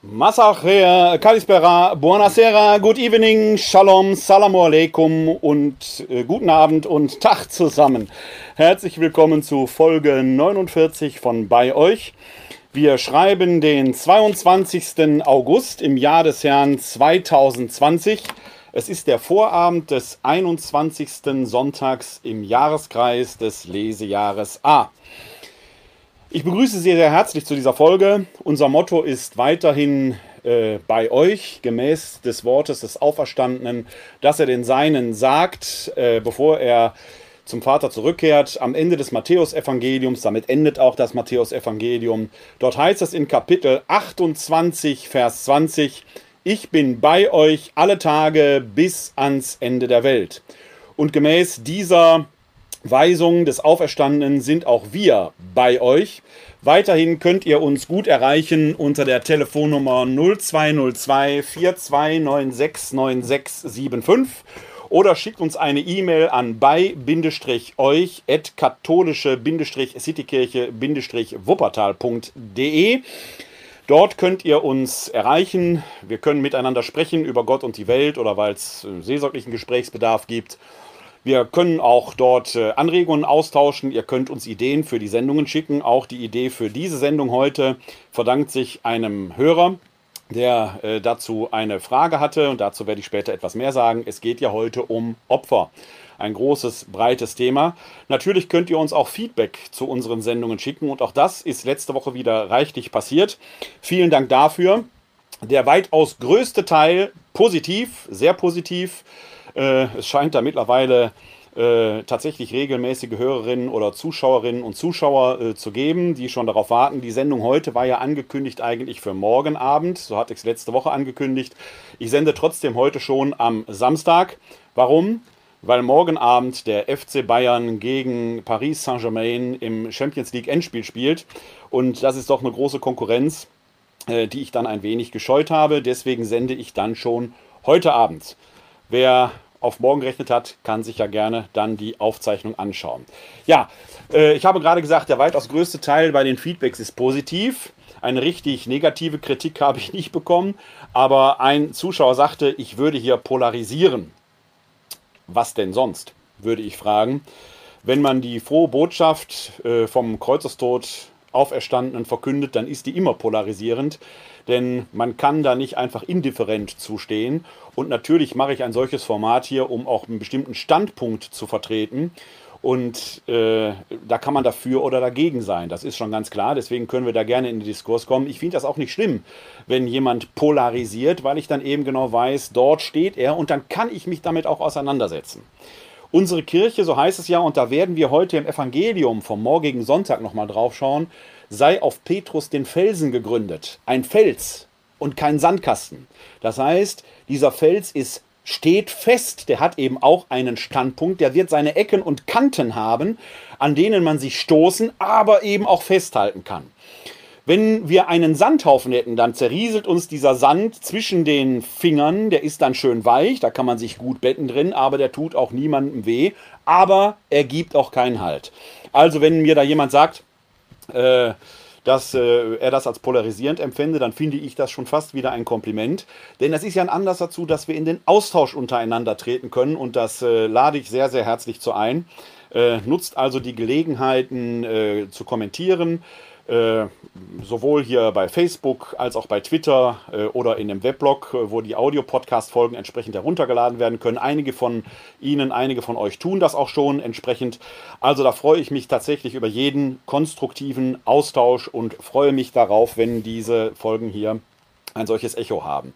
Masachea, Kalispera, Buonasera, Good Evening, Shalom, Salamu Alaikum und äh, guten Abend und Tag zusammen. Herzlich willkommen zu Folge 49 von Bei euch. Wir schreiben den 22. August im Jahr des Herrn 2020. Es ist der Vorabend des 21. Sonntags im Jahreskreis des Lesejahres A. Ich begrüße Sie sehr herzlich zu dieser Folge. Unser Motto ist weiterhin äh, bei euch, gemäß des Wortes des Auferstandenen, dass er den Seinen sagt, äh, bevor er zum Vater zurückkehrt, am Ende des Matthäusevangeliums, damit endet auch das Matthäusevangelium. Dort heißt es in Kapitel 28, Vers 20, ich bin bei euch alle Tage bis ans Ende der Welt. Und gemäß dieser Weisungen des Auferstandenen sind auch wir bei euch. Weiterhin könnt ihr uns gut erreichen unter der Telefonnummer 0202 42969675 oder schickt uns eine E-Mail an bei-euch at katholische-citykirche-wuppertal.de. Dort könnt ihr uns erreichen. Wir können miteinander sprechen über Gott und die Welt oder weil es seelsorglichen Gesprächsbedarf gibt. Wir können auch dort äh, Anregungen austauschen. Ihr könnt uns Ideen für die Sendungen schicken. Auch die Idee für diese Sendung heute verdankt sich einem Hörer, der äh, dazu eine Frage hatte. Und dazu werde ich später etwas mehr sagen. Es geht ja heute um Opfer. Ein großes, breites Thema. Natürlich könnt ihr uns auch Feedback zu unseren Sendungen schicken. Und auch das ist letzte Woche wieder reichlich passiert. Vielen Dank dafür. Der weitaus größte Teil positiv, sehr positiv. Äh, es scheint da mittlerweile äh, tatsächlich regelmäßige Hörerinnen oder Zuschauerinnen und Zuschauer äh, zu geben, die schon darauf warten. Die Sendung heute war ja angekündigt eigentlich für morgen Abend. So hatte ich es letzte Woche angekündigt. Ich sende trotzdem heute schon am Samstag. Warum? Weil morgen Abend der FC Bayern gegen Paris Saint-Germain im Champions League Endspiel spielt. Und das ist doch eine große Konkurrenz, äh, die ich dann ein wenig gescheut habe. Deswegen sende ich dann schon heute Abend. Wer auf morgen gerechnet hat, kann sich ja gerne dann die Aufzeichnung anschauen. Ja, äh, ich habe gerade gesagt, der weitaus größte Teil bei den Feedbacks ist positiv. Eine richtig negative Kritik habe ich nicht bekommen, aber ein Zuschauer sagte, ich würde hier polarisieren. Was denn sonst, würde ich fragen. Wenn man die frohe Botschaft äh, vom Kreuzestod Auferstandenen verkündet, dann ist die immer polarisierend denn man kann da nicht einfach indifferent zustehen. Und natürlich mache ich ein solches Format hier, um auch einen bestimmten Standpunkt zu vertreten. Und äh, da kann man dafür oder dagegen sein. Das ist schon ganz klar. Deswegen können wir da gerne in den Diskurs kommen. Ich finde das auch nicht schlimm, wenn jemand polarisiert, weil ich dann eben genau weiß, dort steht er und dann kann ich mich damit auch auseinandersetzen. Unsere Kirche, so heißt es ja, und da werden wir heute im Evangelium vom morgigen Sonntag nochmal drauf schauen, sei auf Petrus den Felsen gegründet. Ein Fels und kein Sandkasten. Das heißt, dieser Fels ist steht fest, der hat eben auch einen Standpunkt, der wird seine Ecken und Kanten haben, an denen man sich stoßen, aber eben auch festhalten kann. Wenn wir einen Sandhaufen hätten, dann zerrieselt uns dieser Sand zwischen den Fingern, der ist dann schön weich, da kann man sich gut betten drin, aber der tut auch niemandem weh, aber er gibt auch keinen Halt. Also wenn mir da jemand sagt, äh, dass äh, er das als polarisierend empfinde, dann finde ich das schon fast wieder ein Kompliment. Denn das ist ja ein Anlass dazu, dass wir in den Austausch untereinander treten können und das äh, lade ich sehr, sehr herzlich zu ein. Äh, nutzt also die Gelegenheiten äh, zu kommentieren, äh, sowohl hier bei Facebook als auch bei Twitter äh, oder in dem Weblog, äh, wo die Audio-Podcast-Folgen entsprechend heruntergeladen werden können. Einige von Ihnen, einige von euch tun das auch schon entsprechend. Also da freue ich mich tatsächlich über jeden konstruktiven Austausch und freue mich darauf, wenn diese Folgen hier ein solches Echo haben.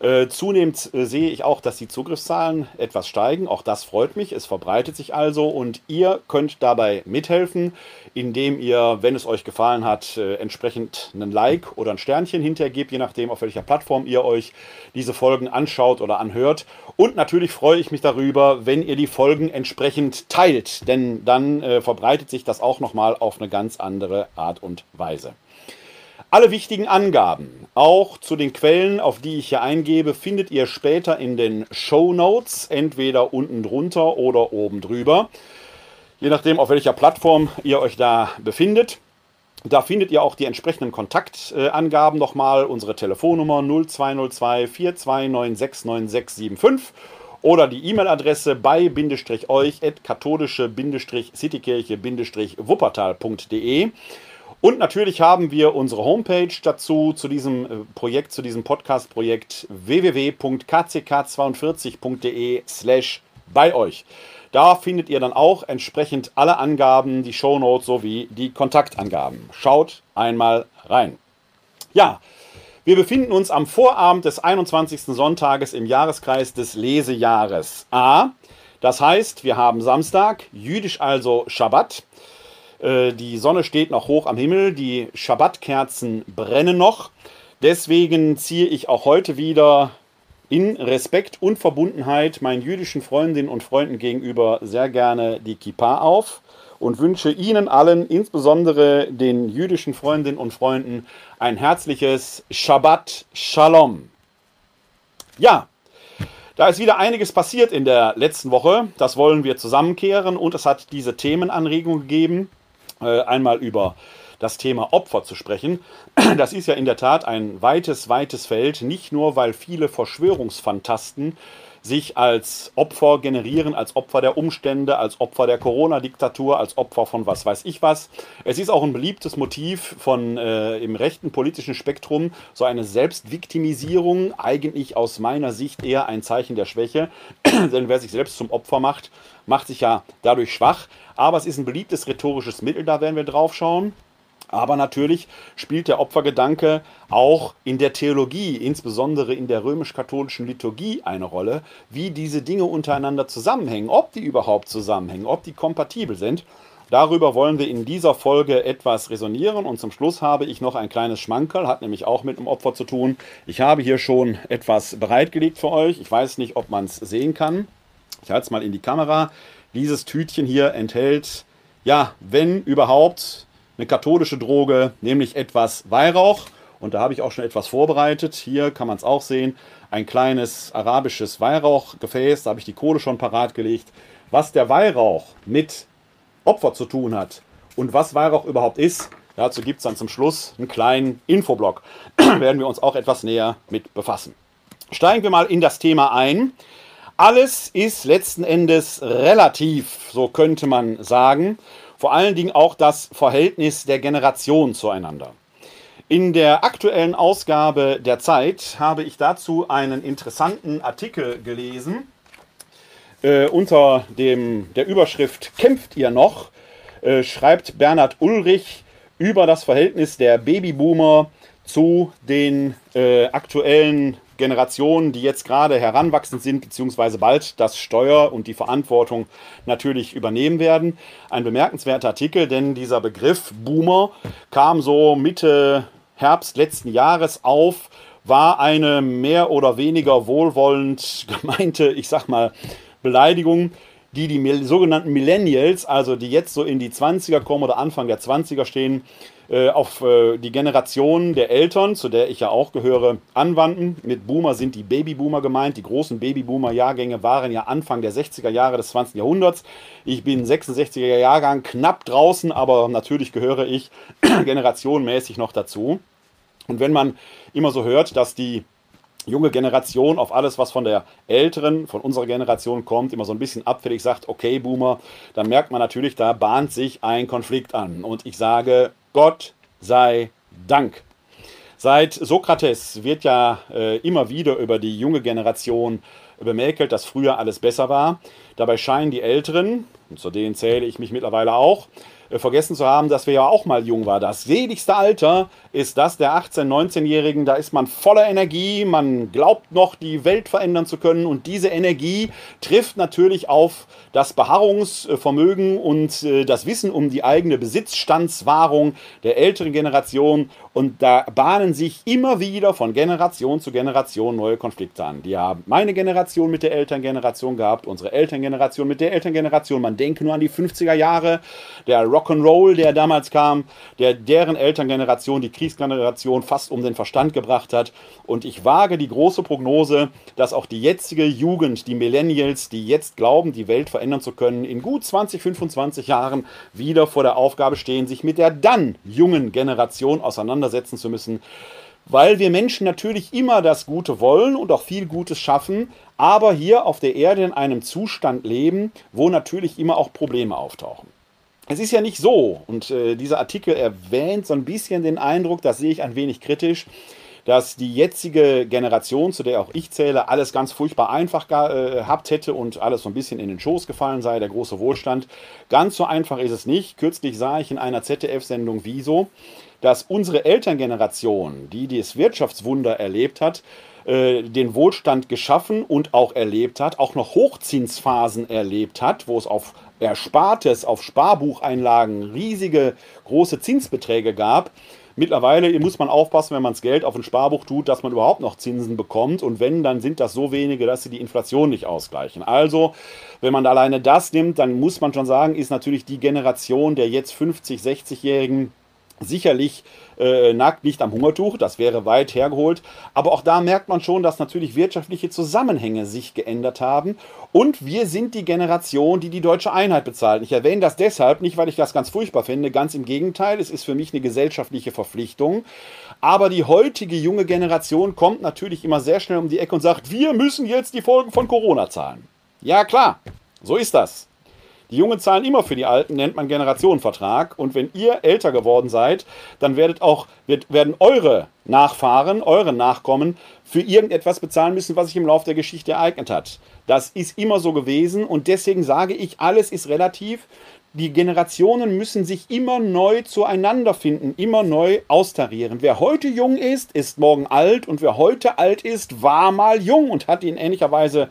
Äh, zunehmend äh, sehe ich auch, dass die Zugriffszahlen etwas steigen. Auch das freut mich. Es verbreitet sich also und ihr könnt dabei mithelfen, indem ihr, wenn es euch gefallen hat, äh, entsprechend einen Like oder ein Sternchen hintergebt, je nachdem, auf welcher Plattform ihr euch diese Folgen anschaut oder anhört. Und natürlich freue ich mich darüber, wenn ihr die Folgen entsprechend teilt, denn dann äh, verbreitet sich das auch nochmal auf eine ganz andere Art und Weise. Alle wichtigen Angaben, auch zu den Quellen, auf die ich hier eingebe, findet ihr später in den Show Notes, entweder unten drunter oder oben drüber, je nachdem, auf welcher Plattform ihr euch da befindet. Da findet ihr auch die entsprechenden Kontaktangaben nochmal, unsere Telefonnummer 0202 42969675 oder die E-Mail-Adresse bei-euch at katholische-citykirche-wuppertal.de. Und natürlich haben wir unsere Homepage dazu, zu diesem äh, Projekt, zu diesem Podcast-Projekt www.kck42.de slash bei euch. Da findet ihr dann auch entsprechend alle Angaben, die Shownotes sowie die Kontaktangaben. Schaut einmal rein. Ja, wir befinden uns am Vorabend des 21. Sonntages im Jahreskreis des Lesejahres A. Das heißt, wir haben Samstag, jüdisch also Schabbat. Äh, die Sonne steht noch hoch am Himmel, die Schabbatkerzen brennen noch. Deswegen ziehe ich auch heute wieder in Respekt und Verbundenheit meinen jüdischen Freundinnen und Freunden gegenüber sehr gerne die Kippa auf und wünsche Ihnen allen, insbesondere den jüdischen Freundinnen und Freunden, ein herzliches Shabbat Shalom. Ja, da ist wieder einiges passiert in der letzten Woche. Das wollen wir zusammenkehren und es hat diese Themenanregung gegeben. Äh, einmal über das Thema Opfer zu sprechen. Das ist ja in der Tat ein weites, weites Feld, nicht nur, weil viele Verschwörungsfantasten sich als Opfer generieren, als Opfer der Umstände, als Opfer der Corona-Diktatur, als Opfer von was weiß ich was. Es ist auch ein beliebtes Motiv von äh, im rechten politischen Spektrum, so eine Selbstviktimisierung, eigentlich aus meiner Sicht eher ein Zeichen der Schwäche, denn wer sich selbst zum Opfer macht, macht sich ja dadurch schwach. Aber es ist ein beliebtes rhetorisches Mittel, da werden wir drauf schauen. Aber natürlich spielt der Opfergedanke auch in der Theologie, insbesondere in der römisch-katholischen Liturgie, eine Rolle, wie diese Dinge untereinander zusammenhängen, ob die überhaupt zusammenhängen, ob die kompatibel sind. Darüber wollen wir in dieser Folge etwas resonieren und zum Schluss habe ich noch ein kleines Schmankerl, hat nämlich auch mit dem Opfer zu tun. Ich habe hier schon etwas bereitgelegt für euch. Ich weiß nicht, ob man es sehen kann. Ich halte es mal in die Kamera. Dieses Tütchen hier enthält, ja, wenn überhaupt, eine katholische Droge, nämlich etwas Weihrauch. Und da habe ich auch schon etwas vorbereitet. Hier kann man es auch sehen. Ein kleines arabisches Weihrauchgefäß. Da habe ich die Kohle schon parat gelegt. Was der Weihrauch mit Opfer zu tun hat und was Weihrauch überhaupt ist, dazu gibt es dann zum Schluss einen kleinen Infoblock. werden wir uns auch etwas näher mit befassen. Steigen wir mal in das Thema ein. Alles ist letzten Endes relativ, so könnte man sagen vor allen Dingen auch das Verhältnis der Generationen zueinander. In der aktuellen Ausgabe der Zeit habe ich dazu einen interessanten Artikel gelesen. Äh, unter dem, der Überschrift Kämpft ihr noch? Äh, schreibt Bernhard Ulrich über das Verhältnis der Babyboomer zu den äh, aktuellen Generationen, die jetzt gerade heranwachsend sind, beziehungsweise bald das Steuer und die Verantwortung natürlich übernehmen werden. Ein bemerkenswerter Artikel, denn dieser Begriff Boomer kam so Mitte Herbst letzten Jahres auf, war eine mehr oder weniger wohlwollend gemeinte, ich sag mal, Beleidigung, die die sogenannten Millennials, also die jetzt so in die 20er kommen oder Anfang der 20er stehen, äh, auf äh, die Generation der Eltern, zu der ich ja auch gehöre, anwandten. Mit Boomer sind die Babyboomer gemeint. Die großen Babyboomer-Jahrgänge waren ja Anfang der 60er Jahre des 20. Jahrhunderts. Ich bin 66er Jahrgang, knapp draußen, aber natürlich gehöre ich generationenmäßig noch dazu. Und wenn man immer so hört, dass die junge Generation auf alles, was von der älteren, von unserer Generation kommt, immer so ein bisschen abfällig sagt, okay, Boomer, dann merkt man natürlich, da bahnt sich ein Konflikt an. Und ich sage, Gott sei Dank. Seit Sokrates wird ja äh, immer wieder über die junge Generation bemäkelt, dass früher alles besser war. Dabei scheinen die Älteren, und zu denen zähle ich mich mittlerweile auch, äh, vergessen zu haben, dass wir ja auch mal jung waren. Das seligste Alter ist das der 18-, 19-Jährigen. Da ist man voller Energie, man glaubt noch, die Welt verändern zu können. Und diese Energie trifft natürlich auf das Beharrungsvermögen und äh, das Wissen um die eigene Besitzstandswahrung der älteren Generation. Und da bahnen sich immer wieder von Generation zu Generation neue Konflikte an. Die haben meine Generation mit der Elterngeneration gehabt, unsere Elterngeneration mit der Elterngeneration. Man denke nur an die 50er Jahre, der Rock'n'Roll, der damals kam, der deren Elterngeneration die Krieg Nachkriegsgeneration fast um den Verstand gebracht hat. Und ich wage die große Prognose, dass auch die jetzige Jugend, die Millennials, die jetzt glauben, die Welt verändern zu können, in gut 20, 25 Jahren wieder vor der Aufgabe stehen, sich mit der dann jungen Generation auseinandersetzen zu müssen, weil wir Menschen natürlich immer das Gute wollen und auch viel Gutes schaffen, aber hier auf der Erde in einem Zustand leben, wo natürlich immer auch Probleme auftauchen. Es ist ja nicht so, und äh, dieser Artikel erwähnt so ein bisschen den Eindruck, das sehe ich ein wenig kritisch, dass die jetzige Generation, zu der auch ich zähle, alles ganz furchtbar einfach gehabt hätte und alles so ein bisschen in den Schoß gefallen sei, der große Wohlstand. Ganz so einfach ist es nicht. Kürzlich sah ich in einer ZDF-Sendung Wieso, dass unsere Elterngeneration, die das Wirtschaftswunder erlebt hat, äh, den Wohlstand geschaffen und auch erlebt hat, auch noch Hochzinsphasen erlebt hat, wo es auf Erspartes, auf Sparbucheinlagen riesige große Zinsbeträge gab. Mittlerweile muss man aufpassen, wenn man das Geld auf ein Sparbuch tut, dass man überhaupt noch Zinsen bekommt. Und wenn, dann sind das so wenige, dass sie die Inflation nicht ausgleichen. Also, wenn man alleine das nimmt, dann muss man schon sagen, ist natürlich die Generation der jetzt 50, 60-Jährigen sicherlich äh, nagt nicht am Hungertuch, das wäre weit hergeholt. Aber auch da merkt man schon, dass natürlich wirtschaftliche Zusammenhänge sich geändert haben. Und wir sind die Generation, die die deutsche Einheit bezahlt. Ich erwähne das deshalb nicht, weil ich das ganz furchtbar finde. Ganz im Gegenteil, es ist für mich eine gesellschaftliche Verpflichtung. Aber die heutige junge Generation kommt natürlich immer sehr schnell um die Ecke und sagt, wir müssen jetzt die Folgen von Corona zahlen. Ja klar, so ist das. Die Jungen zahlen immer für die Alten, nennt man Generationenvertrag. Und wenn ihr älter geworden seid, dann werdet auch, wird, werden eure Nachfahren, eure Nachkommen für irgendetwas bezahlen müssen, was sich im Laufe der Geschichte ereignet hat. Das ist immer so gewesen und deswegen sage ich, alles ist relativ. Die Generationen müssen sich immer neu zueinander finden, immer neu austarieren. Wer heute jung ist, ist morgen alt und wer heute alt ist, war mal jung und hat in ähnlicher Weise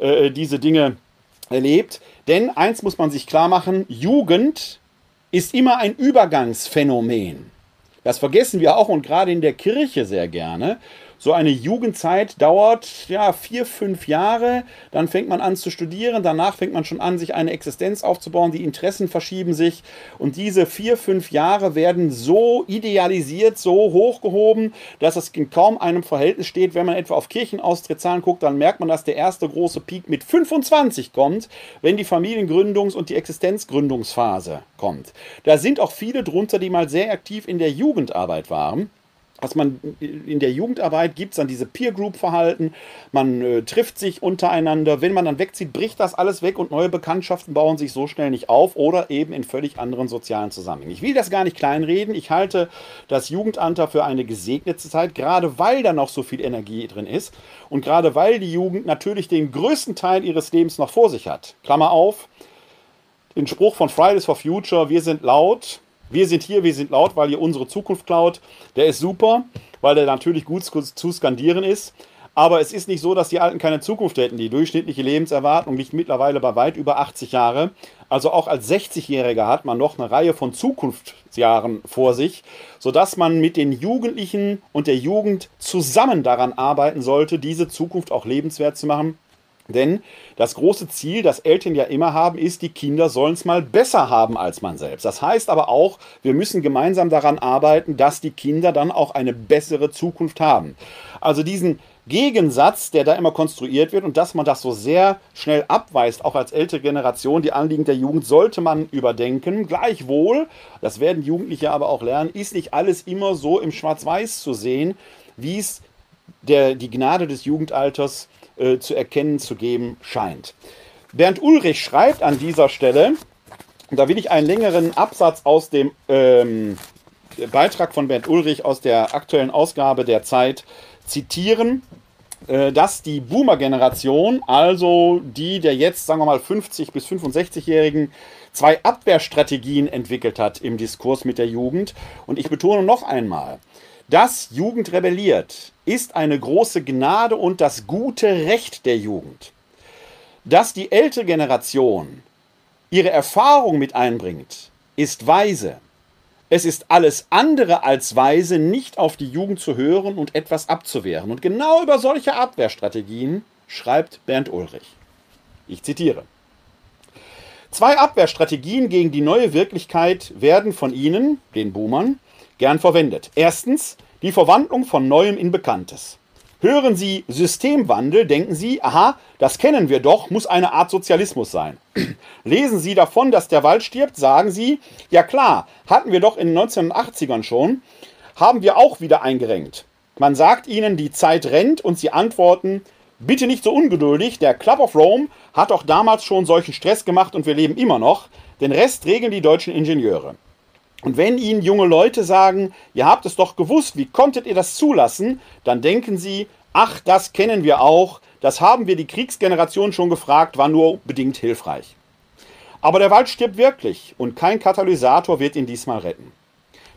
äh, diese Dinge erlebt. Denn eins muss man sich klar machen, Jugend ist immer ein Übergangsphänomen. Das vergessen wir auch und gerade in der Kirche sehr gerne. So eine Jugendzeit dauert ja vier, fünf Jahre. Dann fängt man an zu studieren. Danach fängt man schon an, sich eine Existenz aufzubauen. Die Interessen verschieben sich. Und diese vier, fünf Jahre werden so idealisiert, so hochgehoben, dass es in kaum einem Verhältnis steht. Wenn man etwa auf Kirchenaustrittszahlen guckt, dann merkt man, dass der erste große Peak mit 25 kommt, wenn die Familiengründungs- und die Existenzgründungsphase kommt. Da sind auch viele drunter, die mal sehr aktiv in der Jugendarbeit waren was man in der Jugendarbeit gibt es dann diese Peer Group Verhalten, man äh, trifft sich untereinander, wenn man dann wegzieht, bricht das alles weg und neue Bekanntschaften bauen sich so schnell nicht auf oder eben in völlig anderen sozialen Zusammenhängen. Ich will das gar nicht kleinreden, ich halte das Jugendalter für eine gesegnete Zeit, gerade weil da noch so viel Energie drin ist und gerade weil die Jugend natürlich den größten Teil ihres Lebens noch vor sich hat. Klammer auf, den Spruch von Fridays for Future, wir sind laut, wir sind hier, wir sind laut, weil ihr unsere Zukunft klaut. Der ist super, weil der natürlich gut zu skandieren ist. Aber es ist nicht so, dass die Alten keine Zukunft hätten. Die durchschnittliche Lebenserwartung liegt mittlerweile bei weit über 80 Jahre. Also auch als 60-Jähriger hat man noch eine Reihe von Zukunftsjahren vor sich, sodass man mit den Jugendlichen und der Jugend zusammen daran arbeiten sollte, diese Zukunft auch lebenswert zu machen denn das große Ziel, das Eltern ja immer haben, ist, die Kinder sollen es mal besser haben als man selbst. Das heißt aber auch, wir müssen gemeinsam daran arbeiten, dass die Kinder dann auch eine bessere Zukunft haben. Also diesen Gegensatz, der da immer konstruiert wird und dass man das so sehr schnell abweist, auch als ältere Generation, die Anliegen der Jugend sollte man überdenken. Gleichwohl, das werden Jugendliche aber auch lernen, ist nicht alles immer so im Schwarz-Weiß zu sehen, wie es der, die Gnade des Jugendalters äh, zu erkennen zu geben scheint. Bernd Ulrich schreibt an dieser Stelle, da will ich einen längeren Absatz aus dem ähm, Beitrag von Bernd Ulrich aus der aktuellen Ausgabe der Zeit zitieren, äh, dass die Boomer-Generation, also die der jetzt, sagen wir mal, 50- bis 65-Jährigen, zwei Abwehrstrategien entwickelt hat im Diskurs mit der Jugend. Und ich betone noch einmal, dass Jugend rebelliert, ist eine große Gnade und das gute Recht der Jugend. Dass die ältere Generation ihre Erfahrung mit einbringt, ist weise. Es ist alles andere als weise, nicht auf die Jugend zu hören und etwas abzuwehren. Und genau über solche Abwehrstrategien schreibt Bernd Ulrich. Ich zitiere. Zwei Abwehrstrategien gegen die neue Wirklichkeit werden von Ihnen, den Boomern, gern verwendet. Erstens die Verwandlung von Neuem in Bekanntes. Hören Sie Systemwandel, denken Sie, aha, das kennen wir doch, muss eine Art Sozialismus sein. Lesen Sie davon, dass der Wald stirbt, sagen Sie, ja klar, hatten wir doch in den 1980ern schon, haben wir auch wieder eingerenkt. Man sagt Ihnen, die Zeit rennt und Sie antworten, bitte nicht so ungeduldig, der Club of Rome hat doch damals schon solchen Stress gemacht und wir leben immer noch, den Rest regeln die deutschen Ingenieure. Und wenn Ihnen junge Leute sagen, ihr habt es doch gewusst, wie konntet ihr das zulassen, dann denken Sie, ach, das kennen wir auch, das haben wir die Kriegsgeneration schon gefragt, war nur bedingt hilfreich. Aber der Wald stirbt wirklich und kein Katalysator wird ihn diesmal retten.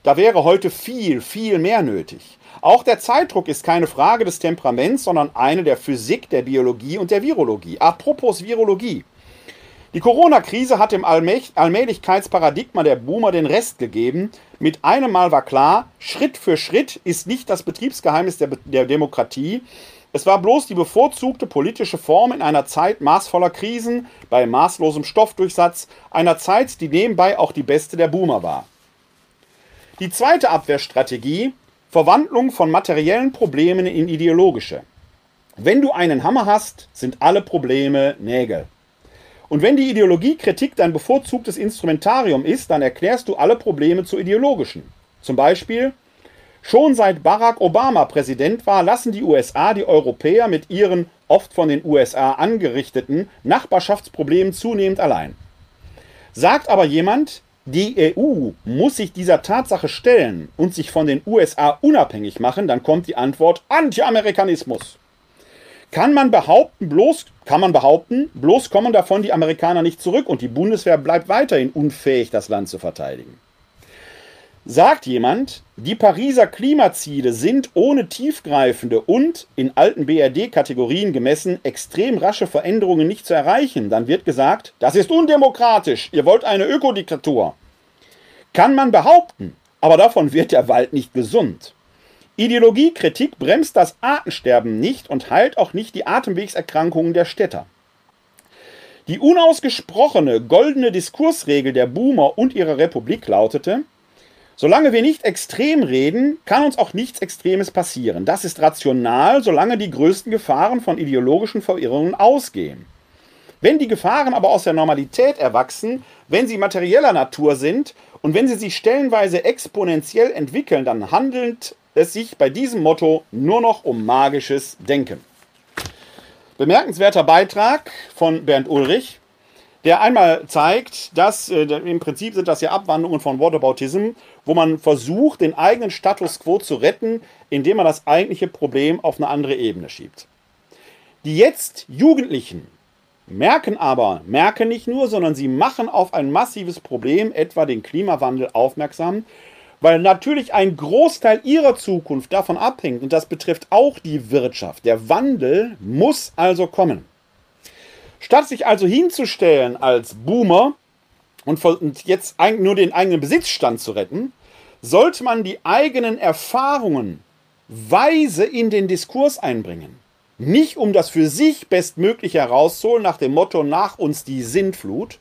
Da wäre heute viel, viel mehr nötig. Auch der Zeitdruck ist keine Frage des Temperaments, sondern eine der Physik, der Biologie und der Virologie. Apropos Virologie. Die Corona-Krise hat dem Allmählichkeitsparadigma der Boomer den Rest gegeben. Mit einem Mal war klar, Schritt für Schritt ist nicht das Betriebsgeheimnis der, der Demokratie. Es war bloß die bevorzugte politische Form in einer Zeit maßvoller Krisen, bei maßlosem Stoffdurchsatz, einer Zeit, die nebenbei auch die beste der Boomer war. Die zweite Abwehrstrategie, Verwandlung von materiellen Problemen in ideologische. Wenn du einen Hammer hast, sind alle Probleme Nägel. Und wenn die Ideologiekritik dein bevorzugtes Instrumentarium ist, dann erklärst du alle Probleme zu ideologischen. Zum Beispiel, schon seit Barack Obama Präsident war, lassen die USA die Europäer mit ihren oft von den USA angerichteten Nachbarschaftsproblemen zunehmend allein. Sagt aber jemand, die EU muss sich dieser Tatsache stellen und sich von den USA unabhängig machen, dann kommt die Antwort Anti-Amerikanismus. Kann man behaupten, bloß, kann man behaupten, bloß kommen davon die Amerikaner nicht zurück und die Bundeswehr bleibt weiterhin unfähig, das Land zu verteidigen. Sagt jemand, die Pariser Klimaziele sind ohne tiefgreifende und in alten BRD-Kategorien gemessen extrem rasche Veränderungen nicht zu erreichen, dann wird gesagt, das ist undemokratisch, ihr wollt eine Ökodiktatur. Kann man behaupten, aber davon wird der Wald nicht gesund. Ideologiekritik bremst das Artensterben nicht und heilt auch nicht die Atemwegserkrankungen der Städter. Die unausgesprochene goldene Diskursregel der Boomer und ihrer Republik lautete, solange wir nicht extrem reden, kann uns auch nichts Extremes passieren. Das ist rational, solange die größten Gefahren von ideologischen Verirrungen ausgehen. Wenn die Gefahren aber aus der Normalität erwachsen, wenn sie materieller Natur sind und wenn sie sich stellenweise exponentiell entwickeln, dann handelt es sich bei diesem Motto nur noch um magisches Denken. Bemerkenswerter Beitrag von Bernd Ulrich, der einmal zeigt, dass äh, im Prinzip sind das ja Abwandlungen von Whataboutism, wo man versucht, den eigenen Status quo zu retten, indem man das eigentliche Problem auf eine andere Ebene schiebt. Die jetzt Jugendlichen merken aber, merken nicht nur, sondern sie machen auf ein massives Problem, etwa den Klimawandel, aufmerksam weil natürlich ein Großteil ihrer Zukunft davon abhängt und das betrifft auch die Wirtschaft. Der Wandel muss also kommen. Statt sich also hinzustellen als Boomer und jetzt nur den eigenen Besitzstand zu retten, sollte man die eigenen Erfahrungen weise in den Diskurs einbringen. Nicht um das für sich Bestmögliche herauszuholen nach dem Motto nach uns die Sintflut,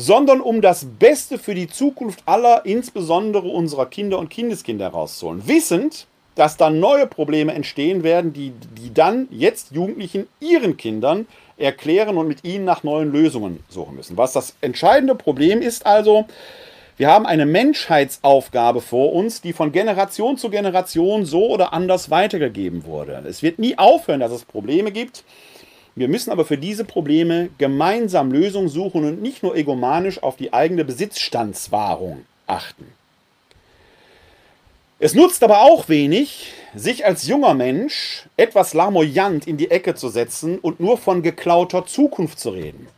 sondern um das Beste für die Zukunft aller, insbesondere unserer Kinder und Kindeskinder herauszuholen. Wissend, dass dann neue Probleme entstehen werden, die, die dann jetzt Jugendlichen ihren Kindern erklären und mit ihnen nach neuen Lösungen suchen müssen. Was das entscheidende Problem ist also, wir haben eine Menschheitsaufgabe vor uns, die von Generation zu Generation so oder anders weitergegeben wurde. Es wird nie aufhören, dass es Probleme gibt. Wir müssen aber für diese Probleme gemeinsam Lösungen suchen und nicht nur egomanisch auf die eigene Besitzstandswahrung achten. Es nutzt aber auch wenig, sich als junger Mensch etwas larmoyant in die Ecke zu setzen und nur von geklauter Zukunft zu reden.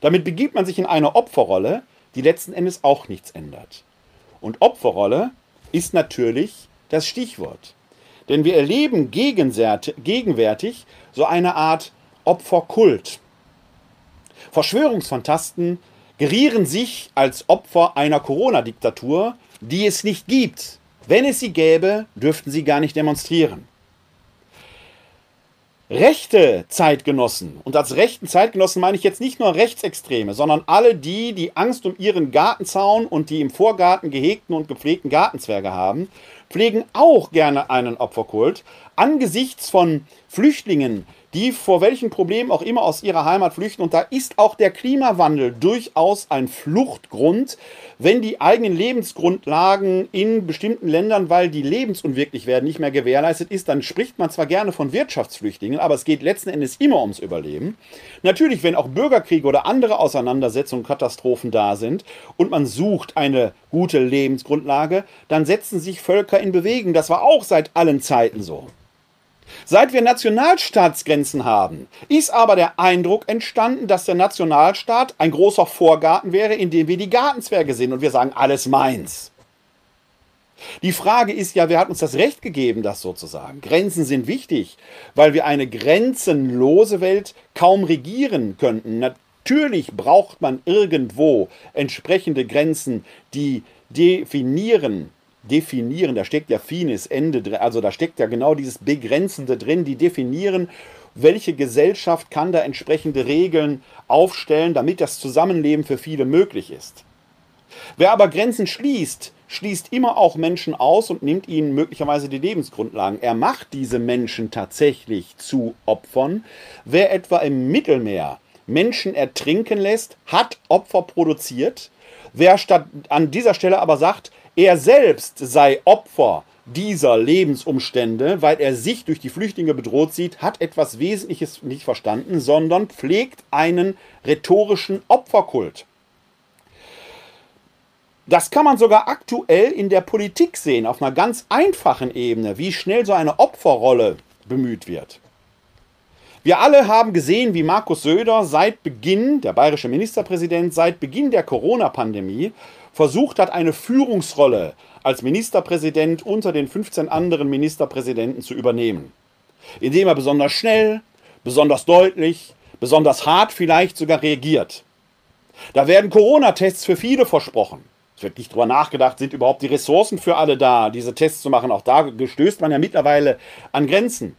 Damit begibt man sich in eine Opferrolle, die letzten Endes auch nichts ändert. Und Opferrolle ist natürlich das Stichwort. Denn wir erleben gegenwärtig so eine Art Opferkult. Verschwörungsfantasten gerieren sich als Opfer einer Corona-Diktatur, die es nicht gibt. Wenn es sie gäbe, dürften sie gar nicht demonstrieren. rechte Zeitgenossen, und als rechten Zeitgenossen meine ich jetzt nicht nur Rechtsextreme, sondern alle die, die Angst um ihren Gartenzaun und die im Vorgarten gehegten und gepflegten Gartenzwerge haben, pflegen auch gerne einen Opferkult angesichts von Flüchtlingen, die vor welchen Problemen auch immer aus ihrer Heimat flüchten. Und da ist auch der Klimawandel durchaus ein Fluchtgrund, wenn die eigenen Lebensgrundlagen in bestimmten Ländern, weil die lebensunwirklich werden, nicht mehr gewährleistet ist, dann spricht man zwar gerne von Wirtschaftsflüchtlingen, aber es geht letzten Endes immer ums Überleben. Natürlich, wenn auch Bürgerkriege oder andere Auseinandersetzungen, Katastrophen da sind und man sucht eine gute Lebensgrundlage, dann setzen sich Völker in Bewegung. Das war auch seit allen Zeiten so. Seit wir Nationalstaatsgrenzen haben, ist aber der Eindruck entstanden, dass der Nationalstaat ein großer Vorgarten wäre, in dem wir die Gartenzwerge sind und wir sagen, alles meins. Die Frage ist ja, wer hat uns das Recht gegeben, das sozusagen? Grenzen sind wichtig, weil wir eine grenzenlose Welt kaum regieren könnten. Natürlich braucht man irgendwo entsprechende Grenzen, die definieren, definieren, da steckt ja Finis Ende drin, also da steckt ja genau dieses Begrenzende drin, die definieren, welche Gesellschaft kann da entsprechende Regeln aufstellen, damit das Zusammenleben für viele möglich ist. Wer aber Grenzen schließt, schließt immer auch Menschen aus und nimmt ihnen möglicherweise die Lebensgrundlagen. Er macht diese Menschen tatsächlich zu Opfern. Wer etwa im Mittelmeer Menschen ertrinken lässt, hat Opfer produziert. Wer statt an dieser Stelle aber sagt, er selbst sei Opfer dieser Lebensumstände, weil er sich durch die Flüchtlinge bedroht sieht, hat etwas Wesentliches nicht verstanden, sondern pflegt einen rhetorischen Opferkult. Das kann man sogar aktuell in der Politik sehen, auf einer ganz einfachen Ebene, wie schnell so eine Opferrolle bemüht wird. Wir alle haben gesehen, wie Markus Söder seit Beginn, der bayerische Ministerpräsident, seit Beginn der Corona-Pandemie versucht hat, eine Führungsrolle als Ministerpräsident unter den 15 anderen Ministerpräsidenten zu übernehmen. Indem er besonders schnell, besonders deutlich, besonders hart vielleicht sogar reagiert. Da werden Corona-Tests für viele versprochen. Es wird nicht drüber nachgedacht, sind überhaupt die Ressourcen für alle da, diese Tests zu machen. Auch da stößt man ja mittlerweile an Grenzen.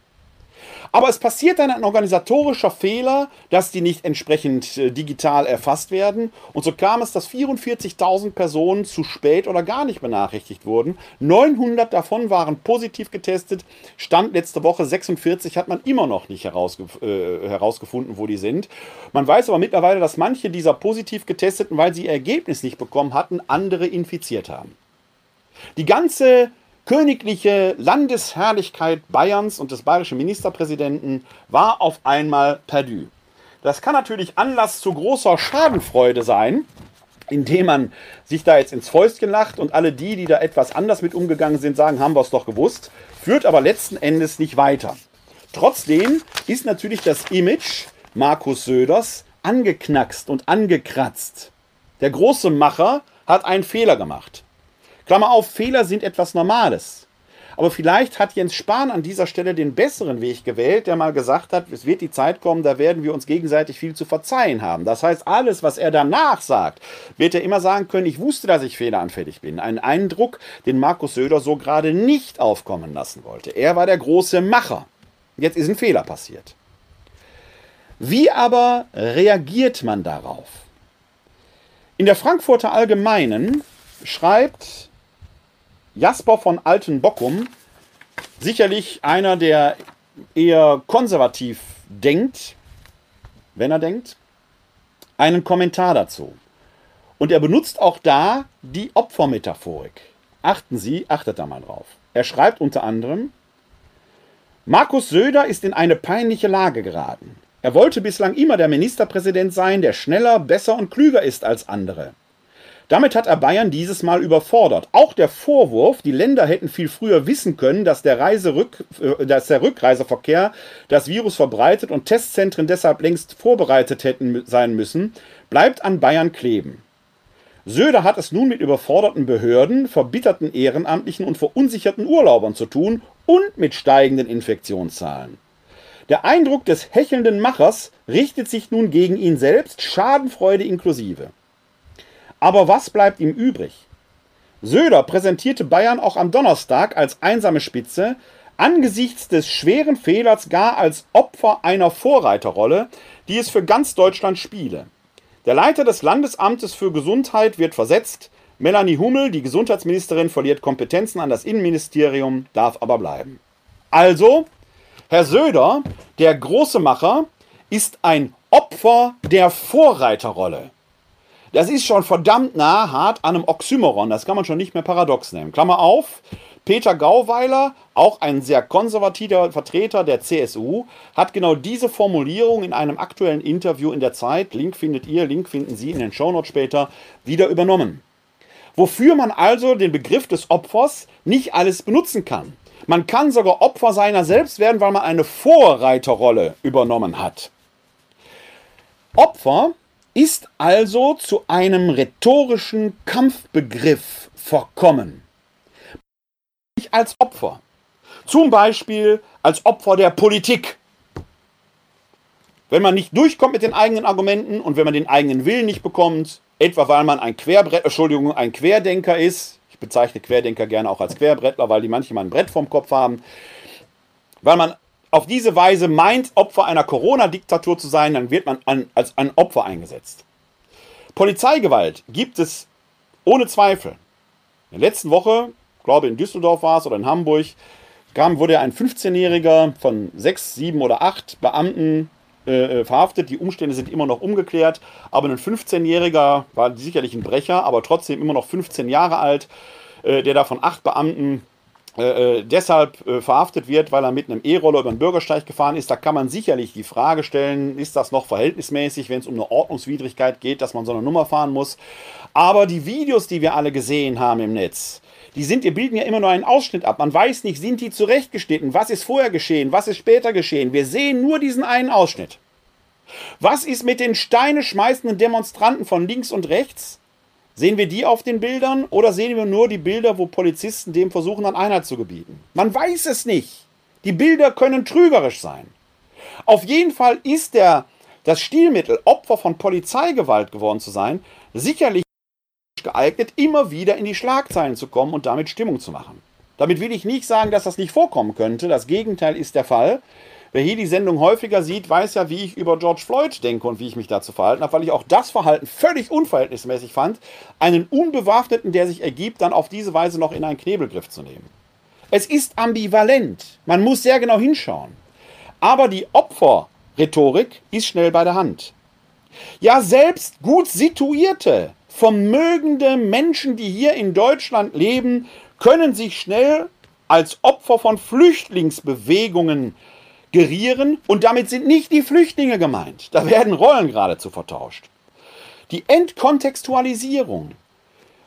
Aber es passiert dann ein organisatorischer Fehler, dass die nicht entsprechend äh, digital erfasst werden. Und so kam es, dass 44.000 Personen zu spät oder gar nicht benachrichtigt wurden. 900 davon waren positiv getestet. Stand letzte Woche 46 hat man immer noch nicht herausgef äh, herausgefunden, wo die sind. Man weiß aber mittlerweile, dass manche dieser positiv getesteten, weil sie ihr Ergebnis nicht bekommen hatten, andere infiziert haben. Die ganze königliche Landesherrlichkeit Bayerns und des bayerischen Ministerpräsidenten war auf einmal perdu. Das kann natürlich Anlass zu großer Schadenfreude sein, indem man sich da jetzt ins Fäustchen lacht und alle die, die da etwas anders mit umgegangen sind, sagen, haben wir es doch gewusst, führt aber letzten Endes nicht weiter. Trotzdem ist natürlich das Image Markus Söders angeknackst und angekratzt. Der große Macher hat einen Fehler gemacht. Klammer auf, Fehler sind etwas Normales. Aber vielleicht hat Jens Spahn an dieser Stelle den besseren Weg gewählt, der mal gesagt hat, es wird die Zeit kommen, da werden wir uns gegenseitig viel zu verzeihen haben. Das heißt, alles, was er danach sagt, wird er immer sagen können, ich wusste, dass ich fehleranfällig bin. Ein Eindruck, den Markus Söder so gerade nicht aufkommen lassen wollte. Er war der große Macher. Jetzt ist ein Fehler passiert. Wie aber reagiert man darauf? In der Frankfurter Allgemeinen schreibt Jasper von Altenbockum, sicherlich einer, der eher konservativ denkt, wenn er denkt, einen Kommentar dazu. Und er benutzt auch da die Opfermetaphorik. Achten Sie, achtet da mal drauf. Er schreibt unter anderem, Markus Söder ist in eine peinliche Lage geraten. Er wollte bislang immer der Ministerpräsident sein, der schneller, besser und klüger ist als andere. Damit hat er Bayern dieses Mal überfordert. Auch der Vorwurf, die Länder hätten viel früher wissen können, dass der, Reiserück, äh, dass der Rückreiseverkehr das Virus verbreitet und Testzentren deshalb längst vorbereitet hätten sein müssen, bleibt an Bayern kleben. Söder hat es nun mit überforderten Behörden, verbitterten Ehrenamtlichen und verunsicherten Urlaubern zu tun und mit steigenden Infektionszahlen. Der Eindruck des hechelnden Machers richtet sich nun gegen ihn selbst, Schadenfreude inklusive. Aber was bleibt ihm übrig? Söder präsentierte Bayern auch am Donnerstag als einsame Spitze, angesichts des schweren Fehlers gar als Opfer einer Vorreiterrolle, die es für ganz Deutschland spiele. Der Leiter des Landesamtes für Gesundheit wird versetzt. Melanie Hummel, die Gesundheitsministerin, verliert Kompetenzen an das Innenministerium, darf aber bleiben. Also, Herr Söder, der große Macher, ist ein Opfer der Vorreiterrolle. Das ist schon verdammt nah hart an einem Oxymoron. Das kann man schon nicht mehr paradox nennen. Klammer auf. Peter Gauweiler, auch ein sehr konservativer Vertreter der CSU, hat genau diese Formulierung in einem aktuellen Interview in der Zeit, Link findet ihr, Link finden Sie in den Shownotes später, wieder übernommen. Wofür man also den Begriff des Opfers nicht alles benutzen kann. Man kann sogar Opfer seiner selbst werden, weil man eine Vorreiterrolle übernommen hat. Opfer ist also zu einem rhetorischen Kampfbegriff verkommen. Als Opfer. Zum Beispiel als Opfer der Politik. Wenn man nicht durchkommt mit den eigenen Argumenten und wenn man den eigenen Willen nicht bekommt, etwa weil man ein Querbrett, Entschuldigung, ein Querdenker ist, ich bezeichne Querdenker gerne auch als Querbrettler, weil die manchmal ein Brett vorm Kopf haben, weil man auf diese Weise meint, Opfer einer Corona-Diktatur zu sein, dann wird man an, als ein Opfer eingesetzt. Polizeigewalt gibt es ohne Zweifel. In der letzten Woche, glaube in Düsseldorf war es oder in Hamburg, kam, wurde ein 15-Jähriger von sechs, sieben oder acht Beamten äh, äh, verhaftet. Die Umstände sind immer noch umgeklärt, aber ein 15-Jähriger war sicherlich ein Brecher, aber trotzdem immer noch 15 Jahre alt, äh, der da von acht Beamten äh, äh, deshalb äh, verhaftet wird, weil er mit einem E-Roller über den Bürgersteig gefahren ist. Da kann man sicherlich die Frage stellen, ist das noch verhältnismäßig, wenn es um eine Ordnungswidrigkeit geht, dass man so eine Nummer fahren muss. Aber die Videos, die wir alle gesehen haben im Netz, die sind, die bilden ja immer nur einen Ausschnitt ab. Man weiß nicht, sind die zurechtgeschnitten? Was ist vorher geschehen? Was ist später geschehen? Wir sehen nur diesen einen Ausschnitt. Was ist mit den Steine schmeißenden Demonstranten von links und rechts? Sehen wir die auf den Bildern oder sehen wir nur die Bilder, wo Polizisten dem versuchen, an Einheit zu gebieten? Man weiß es nicht. Die Bilder können trügerisch sein. Auf jeden Fall ist der, das Stilmittel, Opfer von Polizeigewalt geworden zu sein, sicherlich geeignet, immer wieder in die Schlagzeilen zu kommen und damit Stimmung zu machen. Damit will ich nicht sagen, dass das nicht vorkommen könnte. Das Gegenteil ist der Fall. Wer hier die Sendung häufiger sieht, weiß ja, wie ich über George Floyd denke und wie ich mich dazu verhalten habe, weil ich auch das Verhalten völlig unverhältnismäßig fand, einen Unbewaffneten, der sich ergibt, dann auf diese Weise noch in einen Knebelgriff zu nehmen. Es ist ambivalent. Man muss sehr genau hinschauen. Aber die Opferrhetorik ist schnell bei der Hand. Ja, selbst gut situierte, vermögende Menschen, die hier in Deutschland leben, können sich schnell als Opfer von Flüchtlingsbewegungen gerieren und damit sind nicht die Flüchtlinge gemeint. Da werden Rollen geradezu vertauscht. Die Entkontextualisierung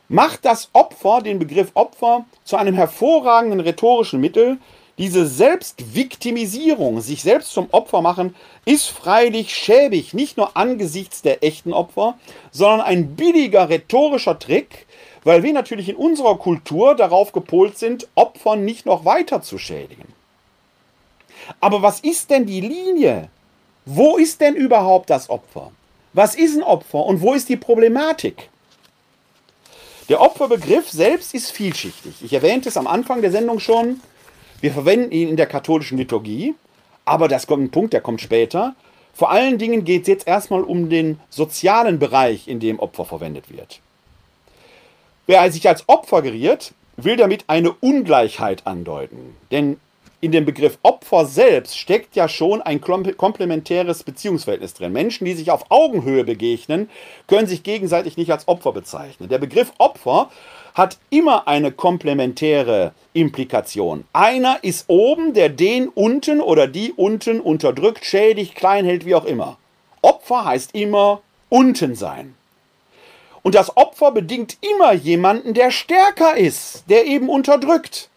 macht das Opfer, den Begriff Opfer, zu einem hervorragenden rhetorischen Mittel. Diese Selbstviktimisierung, sich selbst zum Opfer machen, ist freilich schäbig, nicht nur angesichts der echten Opfer, sondern ein billiger rhetorischer Trick, weil wir natürlich in unserer Kultur darauf gepolt sind, Opfer nicht noch weiter zu schädigen. Aber was ist denn die Linie? Wo ist denn überhaupt das Opfer? Was ist ein Opfer und wo ist die Problematik? Der Opferbegriff selbst ist vielschichtig. Ich erwähnte es am Anfang der Sendung schon. Wir verwenden ihn in der katholischen Liturgie, aber das kommt ein Punkt, der kommt später. Vor allen Dingen geht es jetzt erstmal um den sozialen Bereich, in dem Opfer verwendet wird. Wer sich als Opfer geriert, will damit eine Ungleichheit andeuten. Denn in dem Begriff Opfer selbst steckt ja schon ein komplementäres Beziehungsverhältnis drin. Menschen, die sich auf Augenhöhe begegnen, können sich gegenseitig nicht als Opfer bezeichnen. Der Begriff Opfer hat immer eine komplementäre Implikation. Einer ist oben, der den unten oder die unten unterdrückt, schädigt, klein hält, wie auch immer. Opfer heißt immer unten sein. Und das Opfer bedingt immer jemanden, der stärker ist, der eben unterdrückt.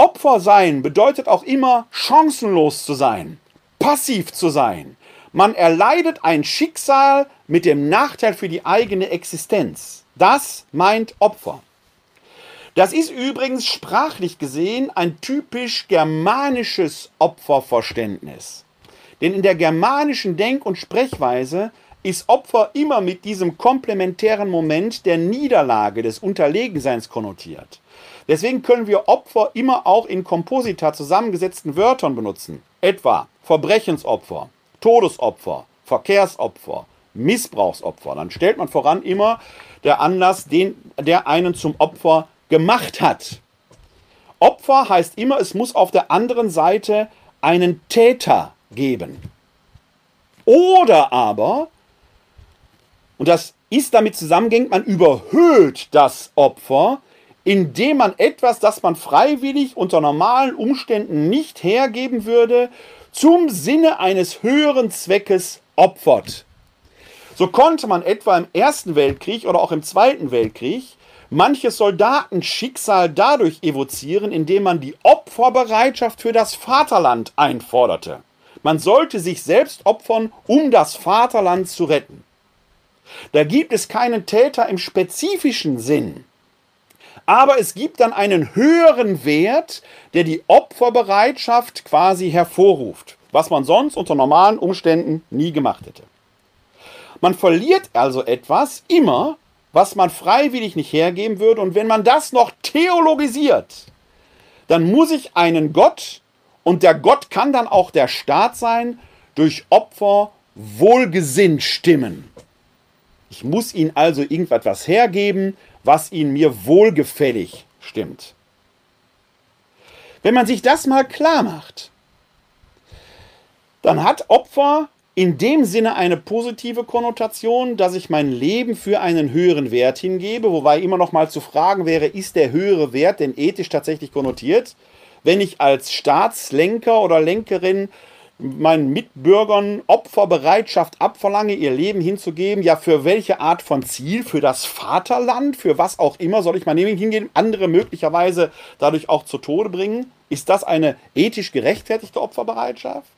Opfer sein bedeutet auch immer chancenlos zu sein, passiv zu sein. Man erleidet ein Schicksal mit dem Nachteil für die eigene Existenz. Das meint Opfer. Das ist übrigens sprachlich gesehen ein typisch germanisches Opferverständnis. Denn in der germanischen Denk- und Sprechweise ist Opfer immer mit diesem komplementären Moment der Niederlage, des Unterlegenseins konnotiert. Deswegen können wir Opfer immer auch in Komposita zusammengesetzten Wörtern benutzen. Etwa Verbrechensopfer, Todesopfer, Verkehrsopfer, Missbrauchsopfer. Dann stellt man voran immer der Anlass, den, der einen zum Opfer gemacht hat. Opfer heißt immer, es muss auf der anderen Seite einen Täter geben. Oder aber, und das ist damit zusammengehend, man überhöht das Opfer, indem man etwas, das man freiwillig unter normalen Umständen nicht hergeben würde, zum Sinne eines höheren Zweckes opfert. So konnte man etwa im Ersten Weltkrieg oder auch im Zweiten Weltkrieg manches Soldatenschicksal dadurch evozieren, indem man die Opferbereitschaft für das Vaterland einforderte. Man sollte sich selbst opfern, um das Vaterland zu retten. Da gibt es keinen Täter im spezifischen Sinn. Aber es gibt dann einen höheren Wert, der die Opferbereitschaft quasi hervorruft, was man sonst unter normalen Umständen nie gemacht hätte. Man verliert also etwas immer, was man freiwillig nicht hergeben würde. Und wenn man das noch theologisiert, dann muss ich einen Gott, und der Gott kann dann auch der Staat sein, durch Opfer wohlgesinnt stimmen. Ich muss ihn also irgendetwas hergeben, was ihn mir wohlgefällig stimmt. Wenn man sich das mal klar macht, dann hat Opfer in dem Sinne eine positive Konnotation, dass ich mein Leben für einen höheren Wert hingebe, wobei immer noch mal zu fragen wäre, ist der höhere Wert denn ethisch tatsächlich konnotiert? Wenn ich als Staatslenker oder Lenkerin meinen Mitbürgern Opferbereitschaft abverlange, ihr Leben hinzugeben, ja für welche Art von Ziel? Für das Vaterland? Für was auch immer soll ich mein Leben hingeben? Andere möglicherweise dadurch auch zu Tode bringen? Ist das eine ethisch gerechtfertigte Opferbereitschaft?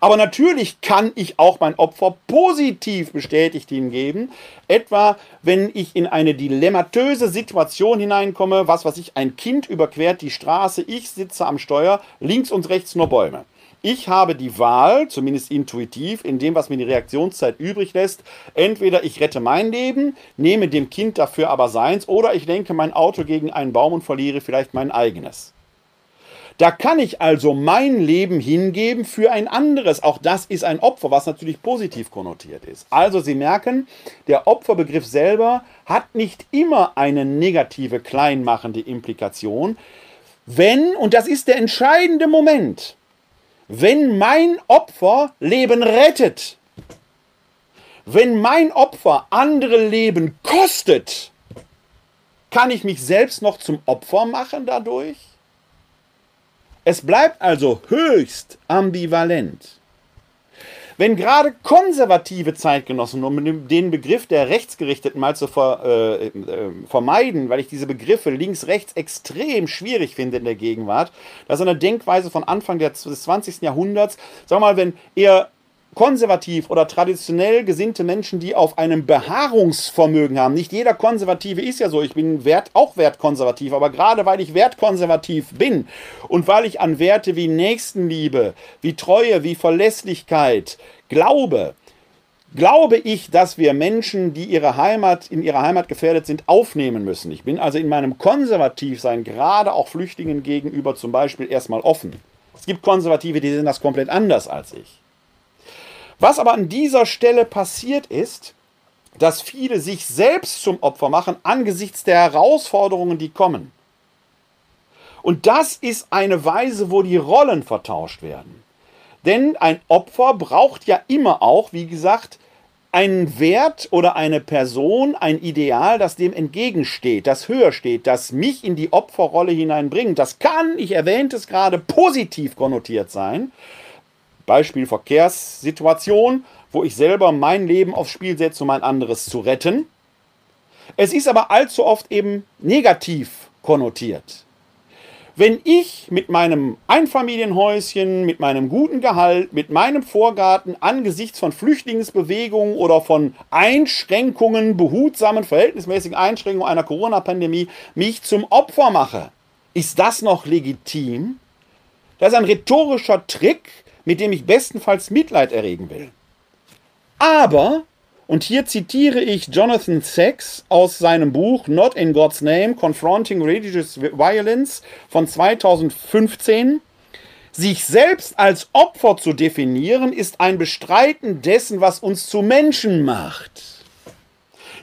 Aber natürlich kann ich auch mein Opfer positiv bestätigt hingeben. Etwa, wenn ich in eine dilemmatöse Situation hineinkomme, was weiß ich, ein Kind überquert die Straße, ich sitze am Steuer, links und rechts nur Bäume. Ich habe die Wahl, zumindest intuitiv, in dem, was mir die Reaktionszeit übrig lässt. Entweder ich rette mein Leben, nehme dem Kind dafür aber seins, oder ich lenke mein Auto gegen einen Baum und verliere vielleicht mein eigenes. Da kann ich also mein Leben hingeben für ein anderes. Auch das ist ein Opfer, was natürlich positiv konnotiert ist. Also Sie merken, der Opferbegriff selber hat nicht immer eine negative, kleinmachende Implikation. Wenn, und das ist der entscheidende Moment, wenn mein Opfer Leben rettet, wenn mein Opfer andere Leben kostet, kann ich mich selbst noch zum Opfer machen dadurch? Es bleibt also höchst ambivalent. Wenn gerade konservative Zeitgenossen, um den Begriff der Rechtsgerichteten mal zu ver, äh, äh, vermeiden, weil ich diese Begriffe links-rechts extrem schwierig finde in der Gegenwart, das ist eine Denkweise von Anfang des 20. Jahrhunderts. Sag mal, wenn eher konservativ oder traditionell gesinnte Menschen, die auf einem Beharrungsvermögen haben. Nicht jeder Konservative ist ja so. Ich bin wert, auch wertkonservativ, aber gerade weil ich wertkonservativ bin und weil ich an Werte wie Nächstenliebe, wie Treue, wie Verlässlichkeit glaube, glaube ich, dass wir Menschen, die ihre Heimat in ihrer Heimat gefährdet sind, aufnehmen müssen. Ich bin also in meinem Konservativsein gerade auch Flüchtlingen gegenüber zum Beispiel erstmal offen. Es gibt Konservative, die sehen das komplett anders als ich. Was aber an dieser Stelle passiert ist, dass viele sich selbst zum Opfer machen angesichts der Herausforderungen, die kommen. Und das ist eine Weise, wo die Rollen vertauscht werden. Denn ein Opfer braucht ja immer auch, wie gesagt, einen Wert oder eine Person, ein Ideal, das dem entgegensteht, das höher steht, das mich in die Opferrolle hineinbringt. Das kann, ich erwähnte es gerade, positiv konnotiert sein. Beispiel Verkehrssituation, wo ich selber mein Leben aufs Spiel setze, um ein anderes zu retten. Es ist aber allzu oft eben negativ konnotiert. Wenn ich mit meinem Einfamilienhäuschen, mit meinem guten Gehalt, mit meinem Vorgarten angesichts von Flüchtlingsbewegungen oder von Einschränkungen, behutsamen, verhältnismäßigen Einschränkungen einer Corona-Pandemie mich zum Opfer mache, ist das noch legitim? Das ist ein rhetorischer Trick, mit dem ich bestenfalls Mitleid erregen will. Aber Und hier zitiere ich Jonathan Sachs aus seinem Buch Not in God's Name, Confronting Religious Violence von 2015. Sich selbst als Opfer zu definieren, ist ein Bestreiten dessen, was uns zu Menschen macht.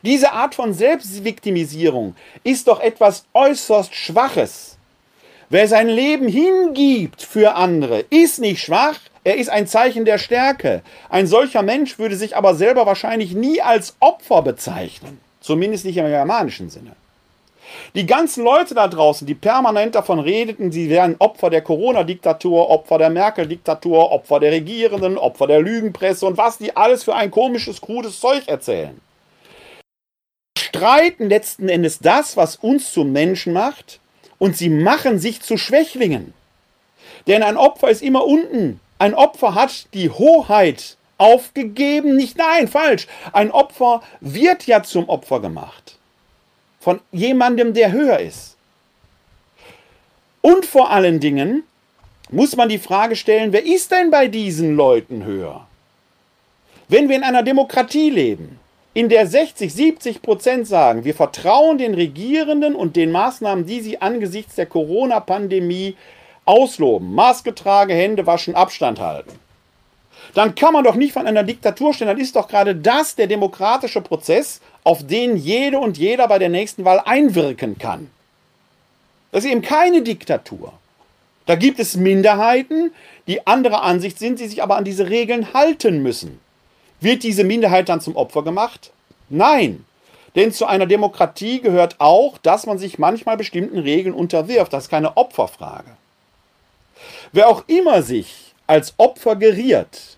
Diese Art von Selbstviktimisierung ist doch etwas äußerst Schwaches. Wer sein Leben hingibt für andere, ist nicht schwach, er ist ein Zeichen der Stärke. Ein solcher Mensch würde sich aber selber wahrscheinlich nie als Opfer bezeichnen. Zumindest nicht im germanischen Sinne. Die ganzen Leute da draußen, die permanent davon redeten, sie wären Opfer der Corona-Diktatur, Opfer der Merkel-Diktatur, Opfer der Regierenden, Opfer der Lügenpresse und was die alles für ein komisches, krudes Zeug erzählen. Streiten letzten Endes das, was uns zum Menschen macht, und sie machen sich zu Schwächlingen. Denn ein Opfer ist immer unten. Ein Opfer hat die Hoheit aufgegeben. Nicht nein, falsch. Ein Opfer wird ja zum Opfer gemacht von jemandem, der höher ist. Und vor allen Dingen muss man die Frage stellen, wer ist denn bei diesen Leuten höher? Wenn wir in einer Demokratie leben, in der 60, 70 Prozent sagen, wir vertrauen den Regierenden und den Maßnahmen, die sie angesichts der Corona-Pandemie ausloben, Maske tragen, Hände waschen, Abstand halten, dann kann man doch nicht von einer Diktatur stehen. Dann ist doch gerade das der demokratische Prozess, auf den jede und jeder bei der nächsten Wahl einwirken kann. Das ist eben keine Diktatur. Da gibt es Minderheiten, die anderer Ansicht sind, die sich aber an diese Regeln halten müssen. Wird diese Minderheit dann zum Opfer gemacht? Nein. Denn zu einer Demokratie gehört auch, dass man sich manchmal bestimmten Regeln unterwirft. Das ist keine Opferfrage. Wer auch immer sich als Opfer geriert,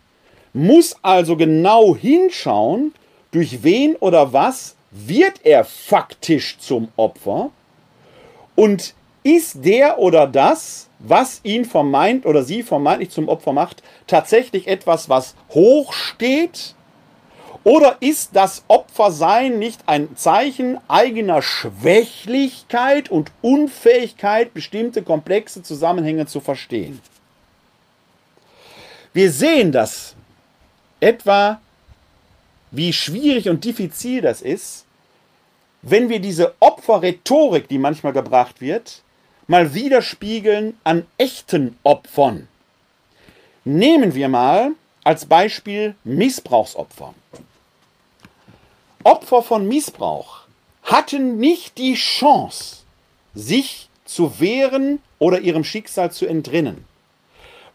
muss also genau hinschauen, durch wen oder was wird er faktisch zum Opfer und ist der oder das, was ihn vermeint oder sie vermeintlich zum Opfer macht, tatsächlich etwas, was hoch steht? Oder ist das Opfersein nicht ein Zeichen eigener Schwächlichkeit und Unfähigkeit, bestimmte komplexe Zusammenhänge zu verstehen? Wir sehen das etwa, wie schwierig und diffizil das ist, wenn wir diese Opferrhetorik, die manchmal gebracht wird, mal widerspiegeln an echten Opfern. Nehmen wir mal als Beispiel Missbrauchsopfer. Opfer von Missbrauch hatten nicht die Chance, sich zu wehren oder ihrem Schicksal zu entrinnen,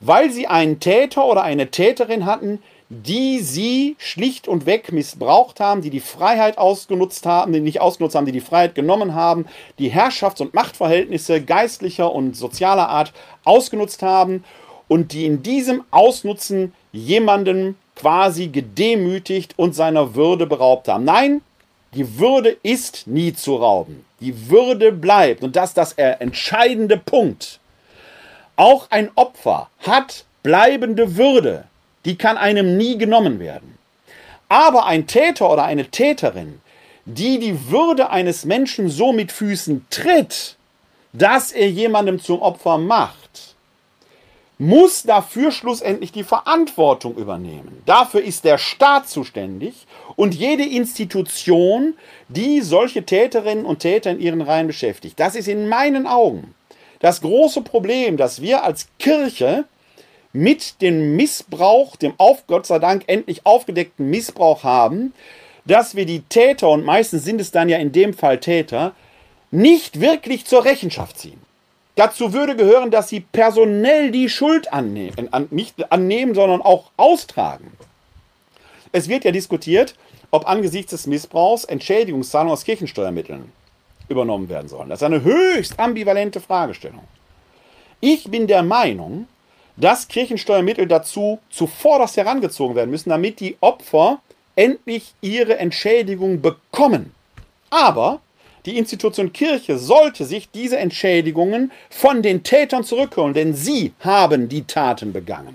weil sie einen Täter oder eine Täterin hatten, die sie schlicht und weg missbraucht haben, die die Freiheit ausgenutzt haben, die nicht ausgenutzt haben, die die Freiheit genommen haben, die Herrschafts- und Machtverhältnisse geistlicher und sozialer Art ausgenutzt haben und die in diesem Ausnutzen jemanden quasi gedemütigt und seiner Würde beraubt haben. Nein, die Würde ist nie zu rauben. Die Würde bleibt und das ist das entscheidende Punkt. Auch ein Opfer hat bleibende Würde die kann einem nie genommen werden. Aber ein Täter oder eine Täterin, die die Würde eines Menschen so mit Füßen tritt, dass er jemandem zum Opfer macht, muss dafür schlussendlich die Verantwortung übernehmen. Dafür ist der Staat zuständig und jede Institution, die solche Täterinnen und Täter in ihren Reihen beschäftigt. Das ist in meinen Augen das große Problem, dass wir als Kirche mit dem Missbrauch, dem auf Gott sei Dank endlich aufgedeckten Missbrauch haben, dass wir die Täter, und meistens sind es dann ja in dem Fall Täter, nicht wirklich zur Rechenschaft ziehen. Dazu würde gehören, dass sie personell die Schuld annehmen, an, nicht annehmen, sondern auch austragen. Es wird ja diskutiert, ob angesichts des Missbrauchs Entschädigungszahlungen aus Kirchensteuermitteln übernommen werden sollen. Das ist eine höchst ambivalente Fragestellung. Ich bin der Meinung, dass Kirchensteuermittel dazu zuvorderst herangezogen werden müssen, damit die Opfer endlich ihre Entschädigung bekommen. Aber die Institution Kirche sollte sich diese Entschädigungen von den Tätern zurückholen, denn sie haben die Taten begangen.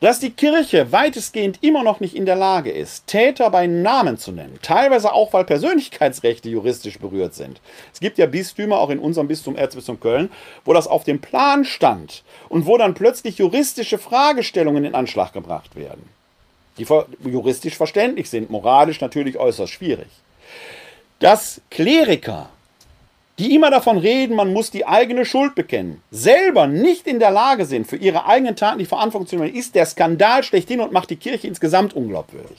Dass die Kirche weitestgehend immer noch nicht in der Lage ist, Täter bei Namen zu nennen, teilweise auch, weil Persönlichkeitsrechte juristisch berührt sind. Es gibt ja Bistümer, auch in unserem Bistum Erzbistum Köln, wo das auf dem Plan stand und wo dann plötzlich juristische Fragestellungen in Anschlag gebracht werden. die juristisch verständlich sind, moralisch natürlich äußerst schwierig. Dass Kleriker, die immer davon reden, man muss die eigene Schuld bekennen, selber nicht in der Lage sind, für ihre eigenen Taten die Verantwortung zu nehmen, ist der Skandal schlechthin und macht die Kirche insgesamt unglaubwürdig.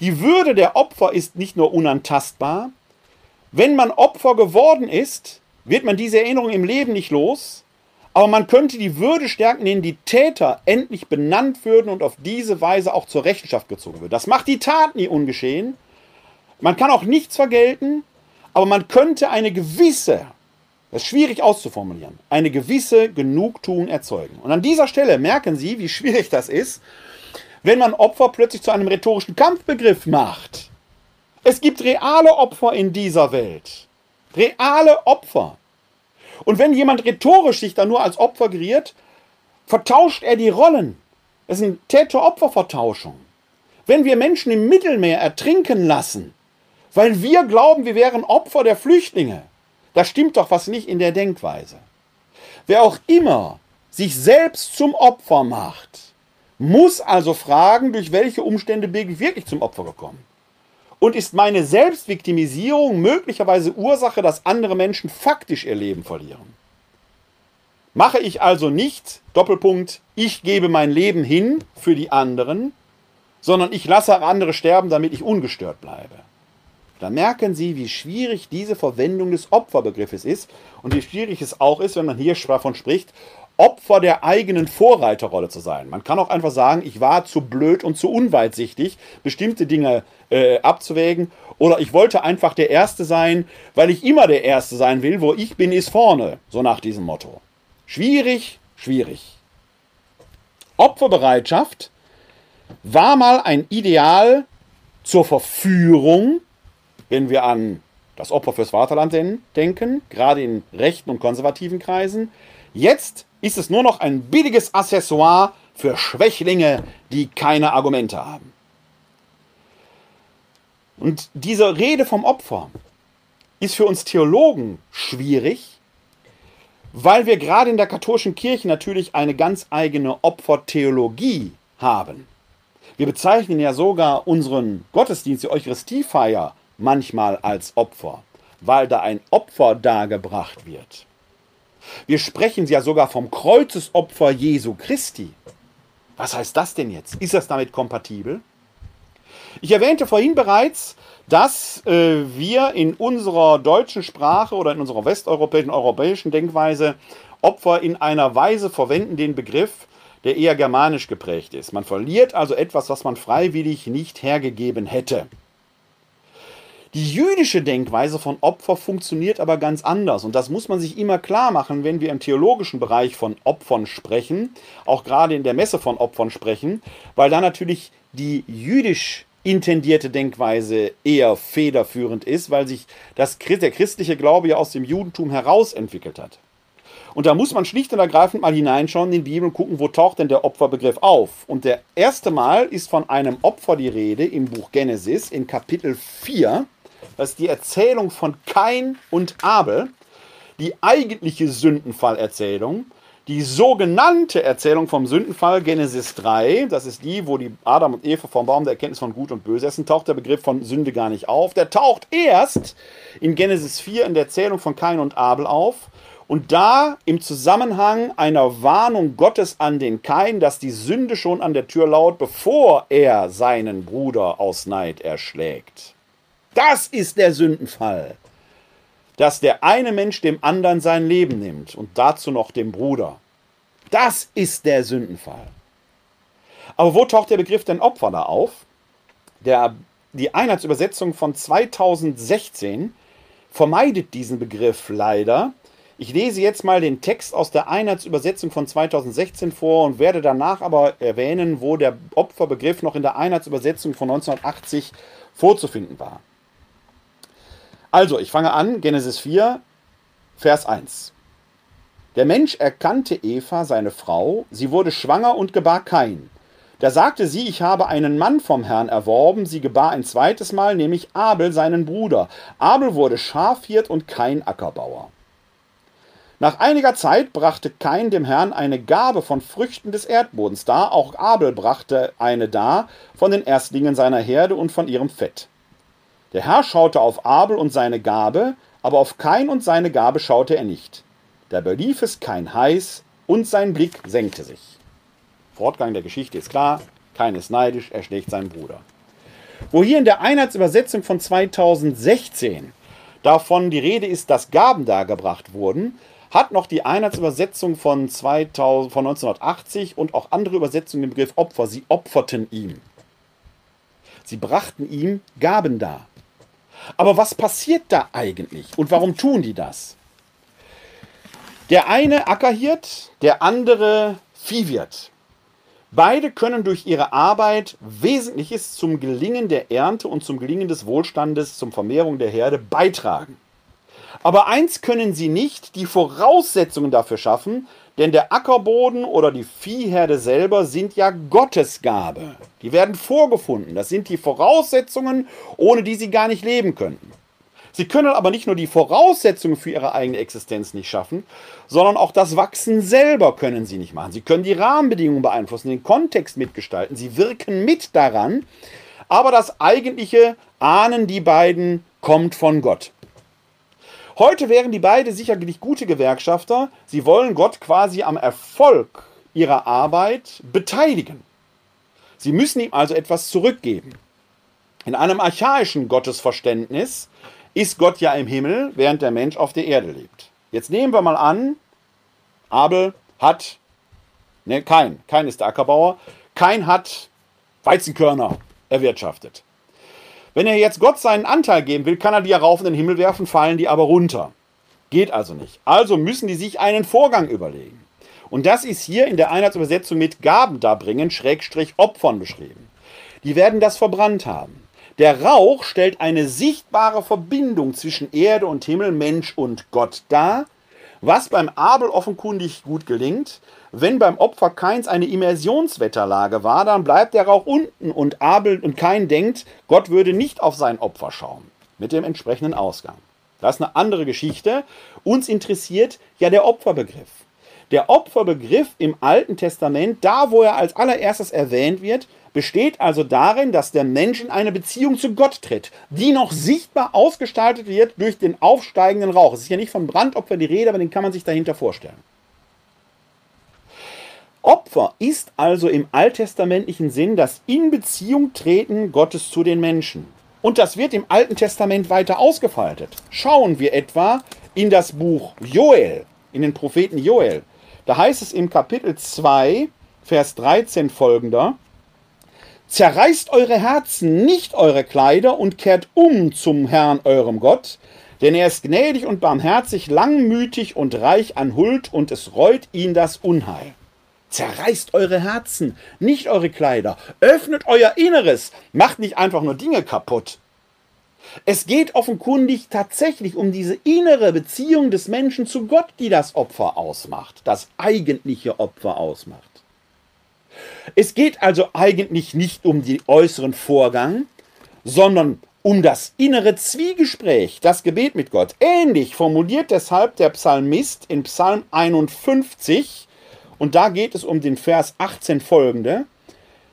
Die Würde der Opfer ist nicht nur unantastbar, wenn man Opfer geworden ist, wird man diese Erinnerung im Leben nicht los, aber man könnte die Würde stärken, indem die Täter endlich benannt würden und auf diese Weise auch zur Rechenschaft gezogen wird. Das macht die Tat nie ungeschehen. Man kann auch nichts vergelten, aber man könnte eine gewisse, das ist schwierig auszuformulieren, eine gewisse Genugtuung erzeugen. Und an dieser Stelle merken Sie, wie schwierig das ist, wenn man Opfer plötzlich zu einem rhetorischen Kampfbegriff macht. Es gibt reale Opfer in dieser Welt. Reale Opfer. Und wenn jemand rhetorisch sich da nur als Opfer geriert, vertauscht er die Rollen. Es ist eine Täter-Opfer-Vertauschung. Wenn wir Menschen im Mittelmeer ertrinken lassen, weil wir glauben, wir wären Opfer der Flüchtlinge, da stimmt doch was nicht in der Denkweise. Wer auch immer sich selbst zum Opfer macht, muss also fragen, durch welche Umstände bin ich wirklich zum Opfer gekommen. Und ist meine Selbstviktimisierung möglicherweise Ursache, dass andere Menschen faktisch ihr Leben verlieren? Mache ich also nicht, Doppelpunkt, ich gebe mein Leben hin für die anderen, sondern ich lasse andere sterben, damit ich ungestört bleibe. Da merken Sie, wie schwierig diese Verwendung des Opferbegriffes ist und wie schwierig es auch ist, wenn man hier davon spricht, Opfer der eigenen Vorreiterrolle zu sein. Man kann auch einfach sagen, ich war zu blöd und zu unweitsichtig, bestimmte Dinge äh, abzuwägen. Oder ich wollte einfach der Erste sein, weil ich immer der Erste sein will. Wo ich bin, ist vorne. So nach diesem Motto. Schwierig, schwierig. Opferbereitschaft war mal ein Ideal zur Verführung, wenn wir an das Opfer fürs Vaterland denken, gerade in rechten und konservativen Kreisen. Jetzt ist es nur noch ein billiges Accessoire für Schwächlinge, die keine Argumente haben. Und diese Rede vom Opfer ist für uns Theologen schwierig, weil wir gerade in der katholischen Kirche natürlich eine ganz eigene Opfertheologie haben. Wir bezeichnen ja sogar unseren Gottesdienst, die Eucharistiefeier, manchmal als Opfer, weil da ein Opfer dargebracht wird. Wir sprechen ja sogar vom Kreuzesopfer Jesu Christi. Was heißt das denn jetzt? Ist das damit kompatibel? Ich erwähnte vorhin bereits, dass äh, wir in unserer deutschen Sprache oder in unserer westeuropäischen, europäischen Denkweise Opfer in einer Weise verwenden, den Begriff, der eher germanisch geprägt ist. Man verliert also etwas, was man freiwillig nicht hergegeben hätte. Die jüdische Denkweise von Opfer funktioniert aber ganz anders. Und das muss man sich immer klar machen, wenn wir im theologischen Bereich von Opfern sprechen, auch gerade in der Messe von Opfern sprechen, weil da natürlich die jüdisch intendierte Denkweise eher federführend ist, weil sich das, der christliche Glaube ja aus dem Judentum heraus entwickelt hat. Und da muss man schlicht und ergreifend mal hineinschauen in die Bibel und gucken, wo taucht denn der Opferbegriff auf. Und der erste Mal ist von einem Opfer die Rede im Buch Genesis in Kapitel 4 das ist die Erzählung von Kain und Abel, die eigentliche Sündenfallerzählung. Die sogenannte Erzählung vom Sündenfall, Genesis 3, das ist die, wo die Adam und Eva vom Baum der Erkenntnis von Gut und Böse essen, taucht der Begriff von Sünde gar nicht auf. Der taucht erst in Genesis 4 in der Erzählung von Kain und Abel auf. Und da im Zusammenhang einer Warnung Gottes an den Kain, dass die Sünde schon an der Tür laut, bevor er seinen Bruder aus Neid erschlägt. Das ist der Sündenfall. Dass der eine Mensch dem anderen sein Leben nimmt und dazu noch dem Bruder. Das ist der Sündenfall. Aber wo taucht der Begriff denn Opfer da auf? Der, die Einheitsübersetzung von 2016 vermeidet diesen Begriff leider. Ich lese jetzt mal den Text aus der Einheitsübersetzung von 2016 vor und werde danach aber erwähnen, wo der Opferbegriff noch in der Einheitsübersetzung von 1980 vorzufinden war. Also, ich fange an, Genesis 4, Vers 1. Der Mensch erkannte Eva, seine Frau, sie wurde schwanger und gebar Kain. Da sagte sie, ich habe einen Mann vom Herrn erworben, sie gebar ein zweites Mal, nämlich Abel, seinen Bruder. Abel wurde Schafhirt und Kain Ackerbauer. Nach einiger Zeit brachte Kain dem Herrn eine Gabe von Früchten des Erdbodens dar, auch Abel brachte eine dar von den Erstlingen seiner Herde und von ihrem Fett. Der Herr schaute auf Abel und seine Gabe, aber auf Kain und seine Gabe schaute er nicht. Da belief es Kain heiß und sein Blick senkte sich. Fortgang der Geschichte ist klar, Kain ist neidisch, er schlägt seinen Bruder. Wo hier in der Einheitsübersetzung von 2016 davon die Rede ist, dass Gaben dargebracht wurden, hat noch die Einheitsübersetzung von, 2000, von 1980 und auch andere Übersetzungen den Begriff Opfer. Sie opferten ihm. Sie brachten ihm Gaben dar. Aber was passiert da eigentlich und warum tun die das? Der eine Ackerhirt, der andere Viehwirt. Beide können durch ihre Arbeit Wesentliches zum Gelingen der Ernte und zum Gelingen des Wohlstandes, zum Vermehrung der Herde beitragen. Aber eins können sie nicht, die Voraussetzungen dafür schaffen, denn der Ackerboden oder die Viehherde selber sind ja Gottesgabe. Die werden vorgefunden. Das sind die Voraussetzungen, ohne die sie gar nicht leben könnten. Sie können aber nicht nur die Voraussetzungen für ihre eigene Existenz nicht schaffen, sondern auch das Wachsen selber können sie nicht machen. Sie können die Rahmenbedingungen beeinflussen, den Kontext mitgestalten, sie wirken mit daran, aber das eigentliche Ahnen die beiden kommt von Gott. Heute wären die beiden sicherlich gute Gewerkschafter. Sie wollen Gott quasi am Erfolg ihrer Arbeit beteiligen. Sie müssen ihm also etwas zurückgeben. In einem archaischen Gottesverständnis ist Gott ja im Himmel, während der Mensch auf der Erde lebt. Jetzt nehmen wir mal an, Abel hat, ne, kein, kein ist der Ackerbauer, kein hat Weizenkörner erwirtschaftet. Wenn er jetzt Gott seinen Anteil geben will, kann er die ja rauf in den Himmel werfen, fallen die aber runter. Geht also nicht. Also müssen die sich einen Vorgang überlegen. Und das ist hier in der Einheitsübersetzung mit Gaben darbringen, Schrägstrich Opfern beschrieben. Die werden das verbrannt haben. Der Rauch stellt eine sichtbare Verbindung zwischen Erde und Himmel, Mensch und Gott dar, was beim Abel offenkundig gut gelingt, wenn beim Opfer Keins eine Immersionswetterlage war, dann bleibt der Rauch unten und Abel und Kein denkt, Gott würde nicht auf sein Opfer schauen. Mit dem entsprechenden Ausgang. Das ist eine andere Geschichte. Uns interessiert ja der Opferbegriff. Der Opferbegriff im Alten Testament, da wo er als allererstes erwähnt wird, besteht also darin, dass der Mensch in eine Beziehung zu Gott tritt, die noch sichtbar ausgestaltet wird durch den aufsteigenden Rauch. Es ist ja nicht von Brandopfer die Rede, aber den kann man sich dahinter vorstellen. Opfer ist also im alttestamentlichen Sinn das in Beziehung treten Gottes zu den Menschen. Und das wird im Alten Testament weiter ausgefaltet. Schauen wir etwa in das Buch Joel, in den Propheten Joel. Da heißt es im Kapitel 2, Vers 13 folgender, Zerreißt eure Herzen, nicht eure Kleider, und kehrt um zum Herrn eurem Gott, denn er ist gnädig und barmherzig, langmütig und reich an Huld, und es reut ihn das Unheil. Zerreißt eure Herzen, nicht eure Kleider. Öffnet euer Inneres. Macht nicht einfach nur Dinge kaputt. Es geht offenkundig tatsächlich um diese innere Beziehung des Menschen zu Gott, die das Opfer ausmacht, das eigentliche Opfer ausmacht. Es geht also eigentlich nicht um den äußeren Vorgang, sondern um das innere Zwiegespräch, das Gebet mit Gott. Ähnlich formuliert deshalb der Psalmist in Psalm 51, und da geht es um den Vers 18 folgende.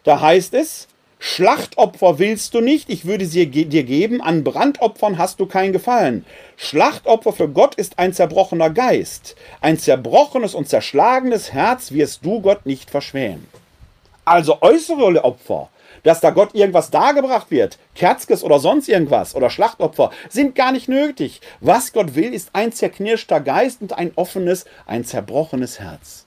Da heißt es, Schlachtopfer willst du nicht, ich würde sie dir geben, an Brandopfern hast du kein Gefallen. Schlachtopfer für Gott ist ein zerbrochener Geist, ein zerbrochenes und zerschlagenes Herz wirst du Gott nicht verschmähen. Also äußere Opfer, dass da Gott irgendwas dargebracht wird, Kerzkes oder sonst irgendwas oder Schlachtopfer, sind gar nicht nötig. Was Gott will, ist ein zerknirschter Geist und ein offenes, ein zerbrochenes Herz.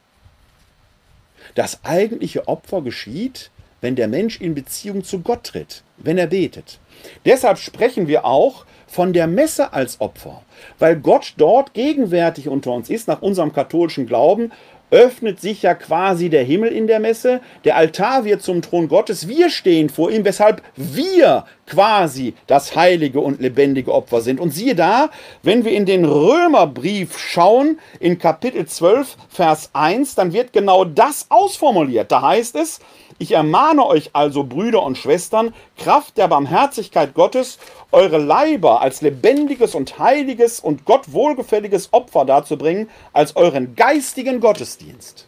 Das eigentliche Opfer geschieht, wenn der Mensch in Beziehung zu Gott tritt, wenn er betet. Deshalb sprechen wir auch von der Messe als Opfer, weil Gott dort gegenwärtig unter uns ist, nach unserem katholischen Glauben, öffnet sich ja quasi der Himmel in der Messe, der Altar wird zum Thron Gottes, wir stehen vor ihm, weshalb wir quasi das heilige und lebendige Opfer sind. Und siehe da, wenn wir in den Römerbrief schauen, in Kapitel 12, Vers 1, dann wird genau das ausformuliert. Da heißt es, ich ermahne euch also, Brüder und Schwestern, Kraft der Barmherzigkeit Gottes, eure Leiber als lebendiges und heiliges und Gott wohlgefälliges Opfer darzubringen, als euren geistigen Gottesdienst.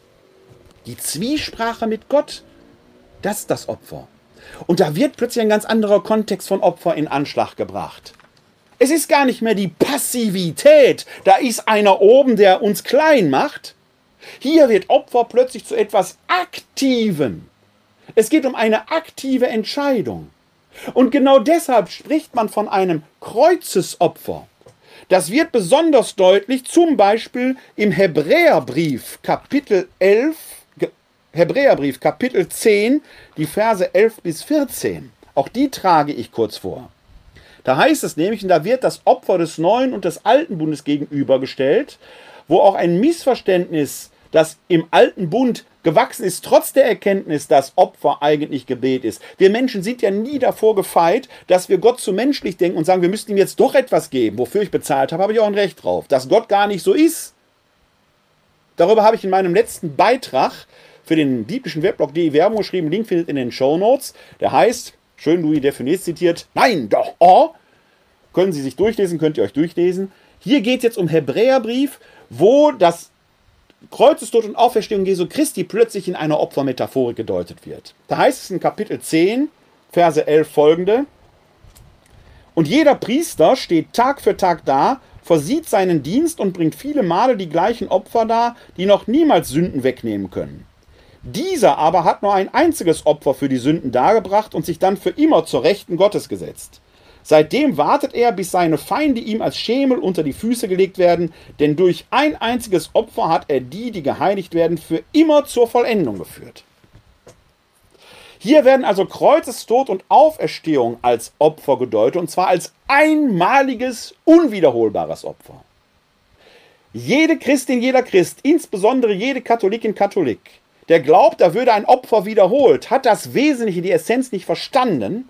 Die Zwiesprache mit Gott, das ist das Opfer. Und da wird plötzlich ein ganz anderer Kontext von Opfer in Anschlag gebracht. Es ist gar nicht mehr die Passivität, da ist einer oben, der uns klein macht. Hier wird Opfer plötzlich zu etwas Aktiven. Es geht um eine aktive Entscheidung. Und genau deshalb spricht man von einem Kreuzesopfer. Das wird besonders deutlich, zum Beispiel im Hebräerbrief Kapitel 11, Hebräerbrief Kapitel 10, die Verse 11 bis 14. Auch die trage ich kurz vor. Da heißt es nämlich, und da wird das Opfer des neuen und des alten Bundes gegenübergestellt, wo auch ein Missverständnis, das im alten Bund gewachsen ist, trotz der Erkenntnis, dass Opfer eigentlich Gebet ist. Wir Menschen sind ja nie davor gefeit, dass wir Gott zu menschlich denken und sagen, wir müssten ihm jetzt doch etwas geben, wofür ich bezahlt habe, habe ich auch ein Recht drauf. Dass Gott gar nicht so ist. Darüber habe ich in meinem letzten Beitrag für den biblischen Webblog DI Werbung geschrieben. Link findet in den Show Notes. Der heißt, schön Louis Definies zitiert, nein, doch, oh. Können Sie sich durchlesen, könnt ihr euch durchlesen. Hier geht es jetzt um Hebräerbrief, wo das Kreuzestod und Auferstehung Jesu Christi plötzlich in einer Opfermetaphorik gedeutet wird. Da heißt es in Kapitel 10, Verse 11 folgende: Und jeder Priester steht Tag für Tag da, versieht seinen Dienst und bringt viele Male die gleichen Opfer dar, die noch niemals Sünden wegnehmen können. Dieser aber hat nur ein einziges Opfer für die Sünden dargebracht und sich dann für immer zur Rechten Gottes gesetzt. Seitdem wartet er, bis seine Feinde ihm als Schemel unter die Füße gelegt werden, denn durch ein einziges Opfer hat er die, die geheiligt werden, für immer zur Vollendung geführt. Hier werden also Kreuzestod und Auferstehung als Opfer gedeutet, und zwar als einmaliges, unwiederholbares Opfer. Jede Christin, jeder Christ, insbesondere jede Katholikin, Katholik, der glaubt, da würde ein Opfer wiederholt, hat das Wesentliche, die Essenz nicht verstanden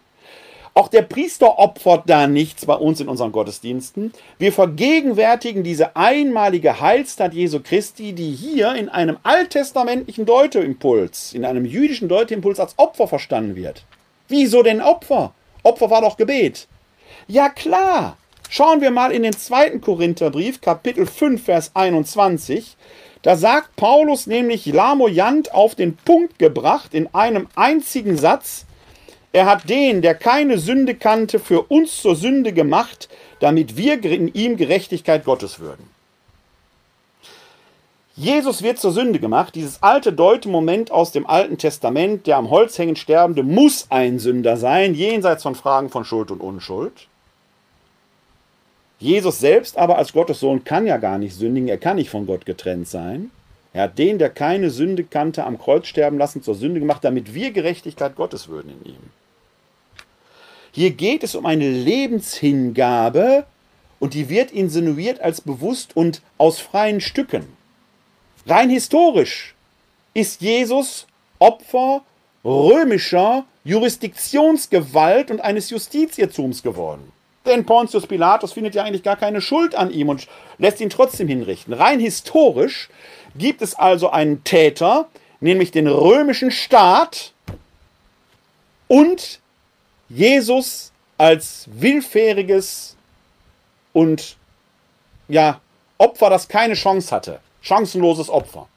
auch der Priester opfert da nichts bei uns in unseren Gottesdiensten. Wir vergegenwärtigen diese einmalige Heilstat Jesu Christi, die hier in einem alttestamentlichen Deuteimpuls, in einem jüdischen Deuteimpuls als Opfer verstanden wird. Wieso denn Opfer? Opfer war doch Gebet. Ja klar. Schauen wir mal in den zweiten Korintherbrief, Kapitel 5, Vers 21. Da sagt Paulus nämlich lamoyant auf den Punkt gebracht in einem einzigen Satz, er hat den, der keine Sünde kannte, für uns zur Sünde gemacht, damit wir in ihm Gerechtigkeit Gottes würden. Jesus wird zur Sünde gemacht. Dieses alte Deutemoment aus dem Alten Testament, der am Holz hängend Sterbende muss ein Sünder sein, jenseits von Fragen von Schuld und Unschuld. Jesus selbst aber als Gottes Sohn kann ja gar nicht sündigen, er kann nicht von Gott getrennt sein. Er hat den, der keine Sünde kannte, am Kreuz sterben lassen, zur Sünde gemacht, damit wir Gerechtigkeit Gottes würden in ihm. Hier geht es um eine Lebenshingabe und die wird insinuiert als bewusst und aus freien Stücken. Rein historisch ist Jesus Opfer römischer Jurisdiktionsgewalt und eines Justizirrtums geworden. Denn Pontius Pilatus findet ja eigentlich gar keine Schuld an ihm und lässt ihn trotzdem hinrichten. Rein historisch gibt es also einen Täter, nämlich den römischen Staat und Jesus als willfähriges und ja, Opfer, das keine Chance hatte. Chancenloses Opfer.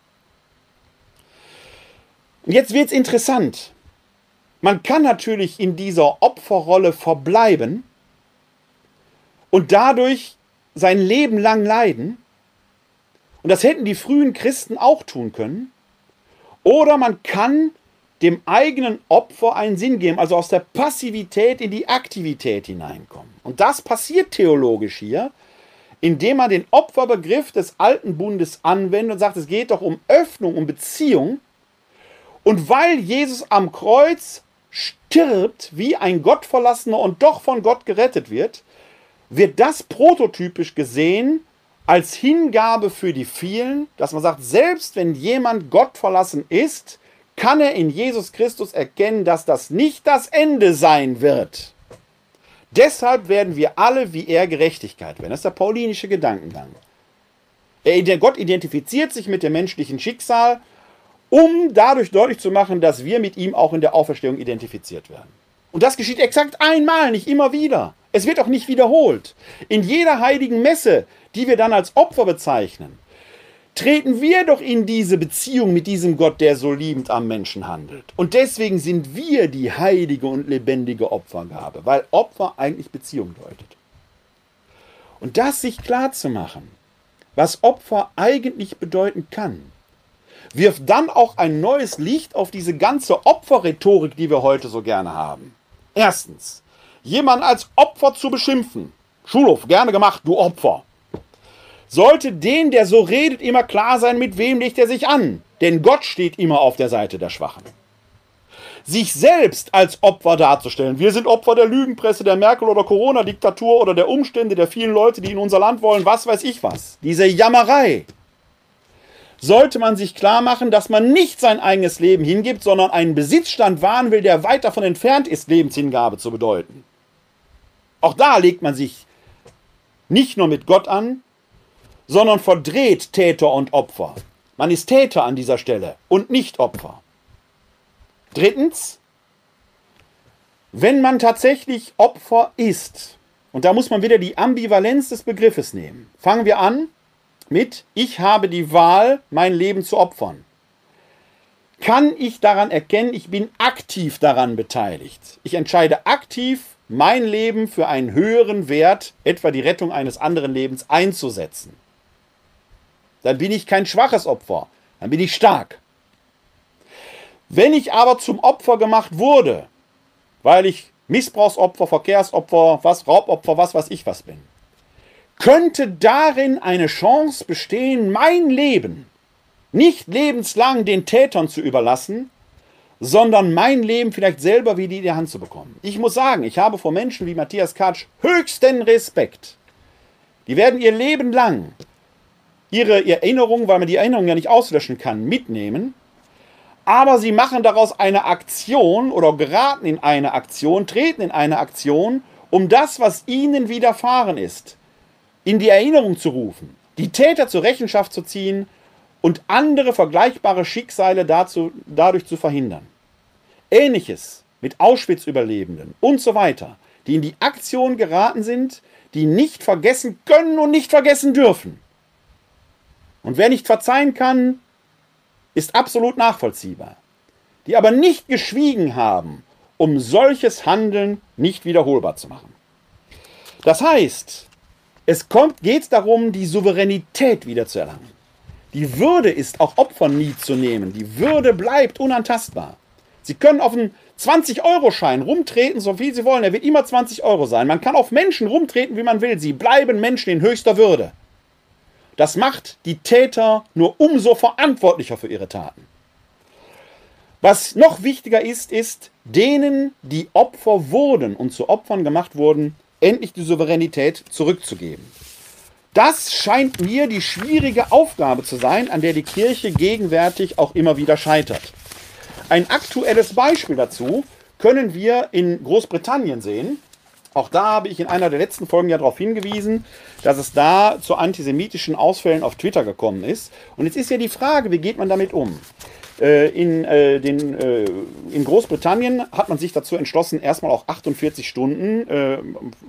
Und jetzt wird es interessant. Man kann natürlich in dieser Opferrolle verbleiben und dadurch sein Leben lang leiden. Und das hätten die frühen Christen auch tun können. Oder man kann dem eigenen Opfer einen Sinn geben, also aus der Passivität in die Aktivität hineinkommen. Und das passiert theologisch hier, indem man den Opferbegriff des alten Bundes anwendet und sagt, es geht doch um Öffnung, um Beziehung. Und weil Jesus am Kreuz stirbt, wie ein Gottverlassener und doch von Gott gerettet wird, wird das prototypisch gesehen als Hingabe für die vielen, dass man sagt, selbst wenn jemand Gott verlassen ist, kann er in Jesus Christus erkennen, dass das nicht das Ende sein wird. Deshalb werden wir alle wie er Gerechtigkeit werden. Das ist der paulinische Gedankengang. Er, Gott identifiziert sich mit dem menschlichen Schicksal, um dadurch deutlich zu machen, dass wir mit ihm auch in der Auferstehung identifiziert werden. Und das geschieht exakt einmal, nicht immer wieder. Es wird auch nicht wiederholt. In jeder heiligen Messe, die wir dann als Opfer bezeichnen, treten wir doch in diese Beziehung mit diesem Gott, der so liebend am Menschen handelt. Und deswegen sind wir die heilige und lebendige Opfergabe, weil Opfer eigentlich Beziehung deutet. Und das sich klar zu machen, was Opfer eigentlich bedeuten kann, wirft dann auch ein neues Licht auf diese ganze Opferrhetorik, die wir heute so gerne haben. Erstens, jemanden als Opfer zu beschimpfen. Schulhof, gerne gemacht, du Opfer sollte den, der so redet, immer klar sein, mit wem legt er sich an. Denn Gott steht immer auf der Seite der Schwachen. Sich selbst als Opfer darzustellen. Wir sind Opfer der Lügenpresse, der Merkel- oder Corona-Diktatur oder der Umstände der vielen Leute, die in unser Land wollen, was weiß ich was. Diese Jammerei. Sollte man sich klar machen, dass man nicht sein eigenes Leben hingibt, sondern einen Besitzstand wahren will, der weit davon entfernt ist, Lebenshingabe zu bedeuten. Auch da legt man sich nicht nur mit Gott an, sondern verdreht Täter und Opfer. Man ist Täter an dieser Stelle und nicht Opfer. Drittens, wenn man tatsächlich Opfer ist, und da muss man wieder die Ambivalenz des Begriffes nehmen. Fangen wir an mit, ich habe die Wahl, mein Leben zu opfern. Kann ich daran erkennen, ich bin aktiv daran beteiligt. Ich entscheide aktiv, mein Leben für einen höheren Wert, etwa die Rettung eines anderen Lebens, einzusetzen dann bin ich kein schwaches Opfer, dann bin ich stark. Wenn ich aber zum Opfer gemacht wurde, weil ich Missbrauchsopfer, Verkehrsopfer, was, Raubopfer, was weiß ich was bin, könnte darin eine Chance bestehen, mein Leben nicht lebenslang den Tätern zu überlassen, sondern mein Leben vielleicht selber wieder in die Hand zu bekommen. Ich muss sagen, ich habe vor Menschen wie Matthias Katsch höchsten Respekt. Die werden ihr Leben lang ihre Erinnerungen, weil man die Erinnerungen ja nicht auslöschen kann, mitnehmen. Aber sie machen daraus eine Aktion oder geraten in eine Aktion, treten in eine Aktion, um das, was ihnen widerfahren ist, in die Erinnerung zu rufen, die Täter zur Rechenschaft zu ziehen und andere vergleichbare Schicksale dazu, dadurch zu verhindern. Ähnliches mit Auschwitz-Überlebenden und so weiter, die in die Aktion geraten sind, die nicht vergessen können und nicht vergessen dürfen. Und wer nicht verzeihen kann, ist absolut nachvollziehbar. Die aber nicht geschwiegen haben, um solches Handeln nicht wiederholbar zu machen. Das heißt, es kommt, geht darum, die Souveränität wiederzuerlangen. Die Würde ist auch Opfern nie zu nehmen. Die Würde bleibt unantastbar. Sie können auf einen 20-Euro-Schein rumtreten, so viel Sie wollen. Er wird immer 20 Euro sein. Man kann auf Menschen rumtreten, wie man will. Sie bleiben Menschen in höchster Würde. Das macht die Täter nur umso verantwortlicher für ihre Taten. Was noch wichtiger ist, ist, denen, die Opfer wurden und zu Opfern gemacht wurden, endlich die Souveränität zurückzugeben. Das scheint mir die schwierige Aufgabe zu sein, an der die Kirche gegenwärtig auch immer wieder scheitert. Ein aktuelles Beispiel dazu können wir in Großbritannien sehen. Auch da habe ich in einer der letzten Folgen ja darauf hingewiesen, dass es da zu antisemitischen Ausfällen auf Twitter gekommen ist. Und jetzt ist ja die Frage, wie geht man damit um? Äh, in, äh, den, äh, in Großbritannien hat man sich dazu entschlossen, erstmal auch 48 Stunden äh,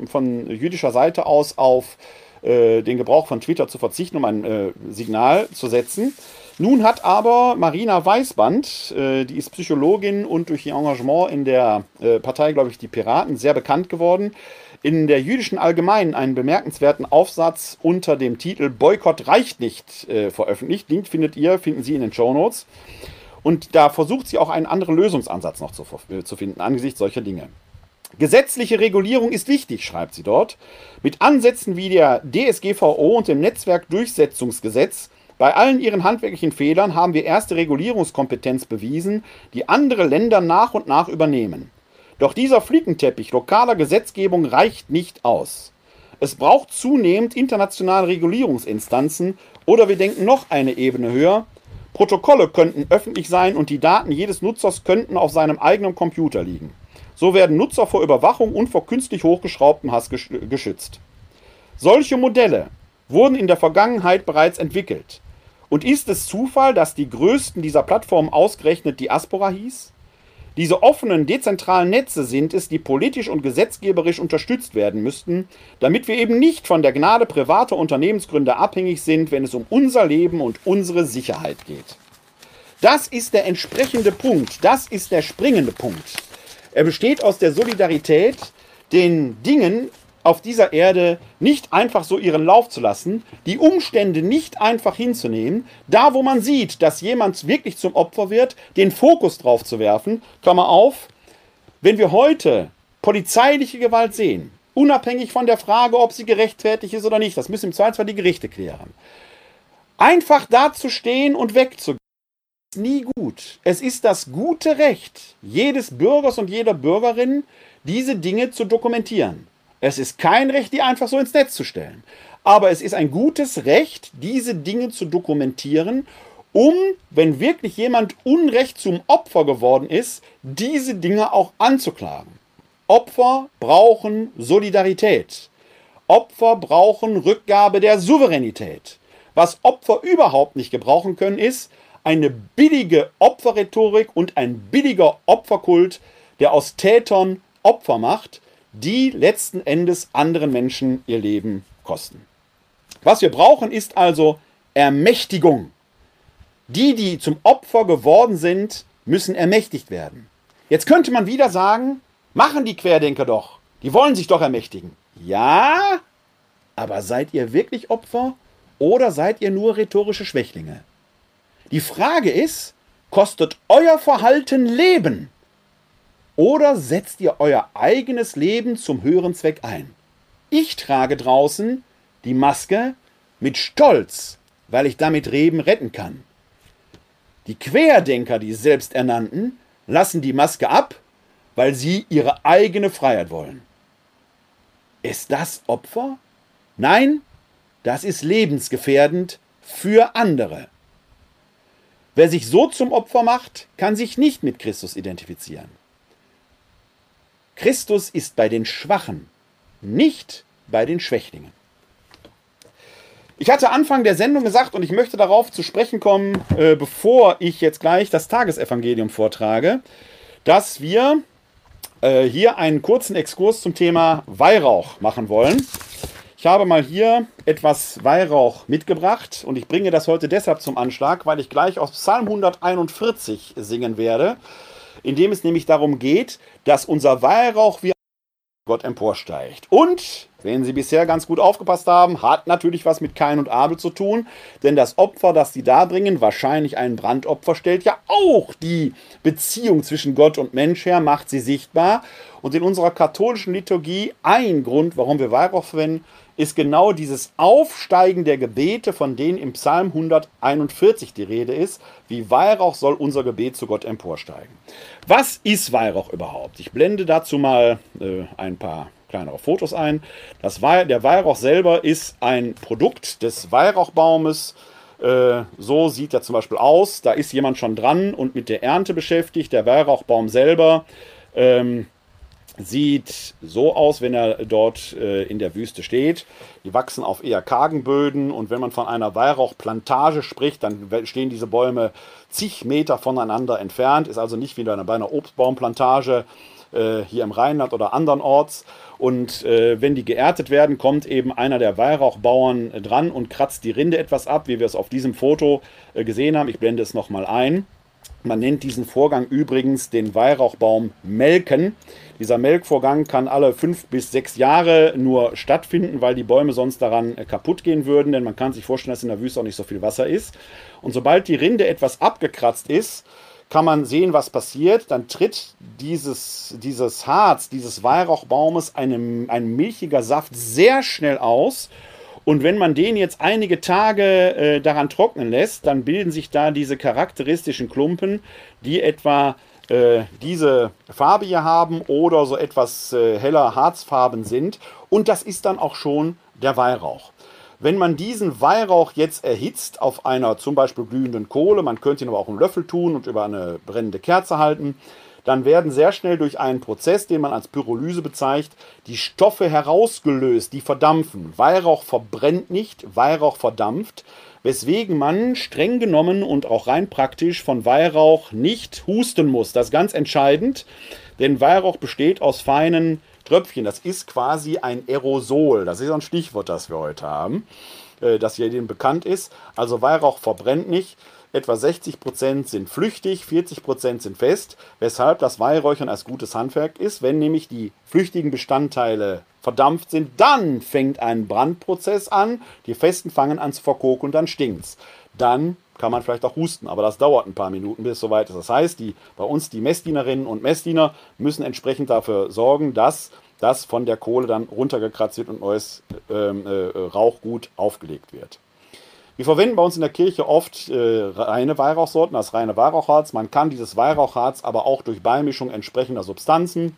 von jüdischer Seite aus auf äh, den Gebrauch von Twitter zu verzichten, um ein äh, Signal zu setzen. Nun hat aber Marina Weißband, die ist Psychologin und durch ihr Engagement in der Partei, glaube ich, die Piraten, sehr bekannt geworden, in der jüdischen Allgemeinen einen bemerkenswerten Aufsatz unter dem Titel Boykott reicht nicht äh, veröffentlicht. Link findet ihr, finden Sie in den Show Notes. Und da versucht sie auch einen anderen Lösungsansatz noch zu, äh, zu finden angesichts solcher Dinge. Gesetzliche Regulierung ist wichtig, schreibt sie dort. Mit Ansätzen wie der DSGVO und dem Netzwerkdurchsetzungsgesetz bei allen ihren handwerklichen Fehlern haben wir erste Regulierungskompetenz bewiesen, die andere Länder nach und nach übernehmen. Doch dieser Flickenteppich lokaler Gesetzgebung reicht nicht aus. Es braucht zunehmend internationale Regulierungsinstanzen oder wir denken noch eine Ebene höher. Protokolle könnten öffentlich sein und die Daten jedes Nutzers könnten auf seinem eigenen Computer liegen. so werden Nutzer vor Überwachung und vor künstlich hochgeschraubtem Hass geschützt. Solche Modelle wurden in der Vergangenheit bereits entwickelt. Und ist es Zufall, dass die größten dieser Plattformen ausgerechnet Diaspora hieß? Diese offenen, dezentralen Netze sind es, die politisch und gesetzgeberisch unterstützt werden müssten, damit wir eben nicht von der Gnade privater Unternehmensgründer abhängig sind, wenn es um unser Leben und unsere Sicherheit geht. Das ist der entsprechende Punkt, das ist der springende Punkt. Er besteht aus der Solidarität, den Dingen auf dieser Erde nicht einfach so ihren Lauf zu lassen, die Umstände nicht einfach hinzunehmen, da wo man sieht, dass jemand wirklich zum Opfer wird, den Fokus drauf zu werfen, Klammer auf, wenn wir heute polizeiliche Gewalt sehen, unabhängig von der Frage, ob sie gerechtfertigt ist oder nicht, das müssen im Zweifelsfall die Gerichte klären, einfach dazustehen und wegzugehen, ist nie gut. Es ist das gute Recht jedes Bürgers und jeder Bürgerin, diese Dinge zu dokumentieren. Es ist kein Recht, die einfach so ins Netz zu stellen. Aber es ist ein gutes Recht, diese Dinge zu dokumentieren, um, wenn wirklich jemand Unrecht zum Opfer geworden ist, diese Dinge auch anzuklagen. Opfer brauchen Solidarität. Opfer brauchen Rückgabe der Souveränität. Was Opfer überhaupt nicht gebrauchen können, ist eine billige Opferrhetorik und ein billiger Opferkult, der aus Tätern Opfer macht die letzten Endes anderen Menschen ihr Leben kosten. Was wir brauchen, ist also Ermächtigung. Die, die zum Opfer geworden sind, müssen ermächtigt werden. Jetzt könnte man wieder sagen, machen die Querdenker doch. Die wollen sich doch ermächtigen. Ja, aber seid ihr wirklich Opfer oder seid ihr nur rhetorische Schwächlinge? Die Frage ist, kostet euer Verhalten Leben? Oder setzt ihr euer eigenes Leben zum höheren Zweck ein? Ich trage draußen die Maske mit Stolz, weil ich damit Reben retten kann. Die Querdenker, die Selbsternannten, lassen die Maske ab, weil sie ihre eigene Freiheit wollen. Ist das Opfer? Nein, das ist lebensgefährdend für andere. Wer sich so zum Opfer macht, kann sich nicht mit Christus identifizieren. Christus ist bei den Schwachen, nicht bei den Schwächlingen. Ich hatte Anfang der Sendung gesagt, und ich möchte darauf zu sprechen kommen, äh, bevor ich jetzt gleich das Tagesevangelium vortrage, dass wir äh, hier einen kurzen Exkurs zum Thema Weihrauch machen wollen. Ich habe mal hier etwas Weihrauch mitgebracht und ich bringe das heute deshalb zum Anschlag, weil ich gleich aus Psalm 141 singen werde in dem es nämlich darum geht, dass unser Weihrauch wie Gott emporsteigt. Und, wenn Sie bisher ganz gut aufgepasst haben, hat natürlich was mit Kain und Abel zu tun, denn das Opfer, das sie darbringen, wahrscheinlich ein Brandopfer, stellt ja auch die Beziehung zwischen Gott und Mensch her, macht sie sichtbar. Und in unserer katholischen Liturgie ein Grund, warum wir Weihrauch verwenden, ist genau dieses Aufsteigen der Gebete, von denen im Psalm 141 die Rede ist. Wie Weihrauch soll unser Gebet zu Gott emporsteigen. Was ist Weihrauch überhaupt? Ich blende dazu mal äh, ein paar kleinere Fotos ein. Das Wei der Weihrauch selber ist ein Produkt des Weihrauchbaumes. Äh, so sieht er zum Beispiel aus. Da ist jemand schon dran und mit der Ernte beschäftigt. Der Weihrauchbaum selber ähm, sieht so aus, wenn er dort äh, in der Wüste steht. Die wachsen auf eher kargen Böden und wenn man von einer Weihrauchplantage spricht, dann stehen diese Bäume zig Meter voneinander entfernt. Ist also nicht wie bei einer Obstbaumplantage äh, hier im Rheinland oder andernorts. Und äh, wenn die geerntet werden, kommt eben einer der Weihrauchbauern dran und kratzt die Rinde etwas ab, wie wir es auf diesem Foto äh, gesehen haben. Ich blende es nochmal ein. Man nennt diesen Vorgang übrigens den Weihrauchbaum melken. Dieser Melkvorgang kann alle fünf bis sechs Jahre nur stattfinden, weil die Bäume sonst daran äh, kaputt gehen würden, denn man kann sich vorstellen, dass in der Wüste auch nicht so viel Wasser ist. Und sobald die Rinde etwas abgekratzt ist, kann man sehen, was passiert. Dann tritt dieses, dieses Harz, dieses Weihrauchbaumes, einem, ein milchiger Saft sehr schnell aus. Und wenn man den jetzt einige Tage äh, daran trocknen lässt, dann bilden sich da diese charakteristischen Klumpen, die etwa diese Farbe hier haben oder so etwas äh, heller Harzfarben sind. Und das ist dann auch schon der Weihrauch. Wenn man diesen Weihrauch jetzt erhitzt auf einer zum Beispiel glühenden Kohle, man könnte ihn aber auch einen Löffel tun und über eine brennende Kerze halten, dann werden sehr schnell durch einen Prozess, den man als Pyrolyse bezeichnet, die Stoffe herausgelöst, die verdampfen. Weihrauch verbrennt nicht, Weihrauch verdampft, weswegen man streng genommen und auch rein praktisch von Weihrauch nicht husten muss. Das ist ganz entscheidend, denn Weihrauch besteht aus feinen Tröpfchen. Das ist quasi ein Aerosol. Das ist ein Stichwort, das wir heute haben, äh, das jedem bekannt ist. Also Weihrauch verbrennt nicht. Etwa 60% sind flüchtig, 40% sind fest, weshalb das Weihräuchern als gutes Handwerk ist. Wenn nämlich die flüchtigen Bestandteile verdampft sind, dann fängt ein Brandprozess an, die festen fangen an zu verkoken und dann stinkt's. Dann kann man vielleicht auch husten, aber das dauert ein paar Minuten, bis es soweit ist. Das heißt, die, bei uns die Messdienerinnen und Messdiener müssen entsprechend dafür sorgen, dass das von der Kohle dann runtergekratzt wird und neues ähm, äh, Rauchgut aufgelegt wird. Wir verwenden bei uns in der Kirche oft äh, reine Weihrauchsorten, das reine Weihrauchharz. Man kann dieses Weihrauchharz aber auch durch Beimischung entsprechender Substanzen,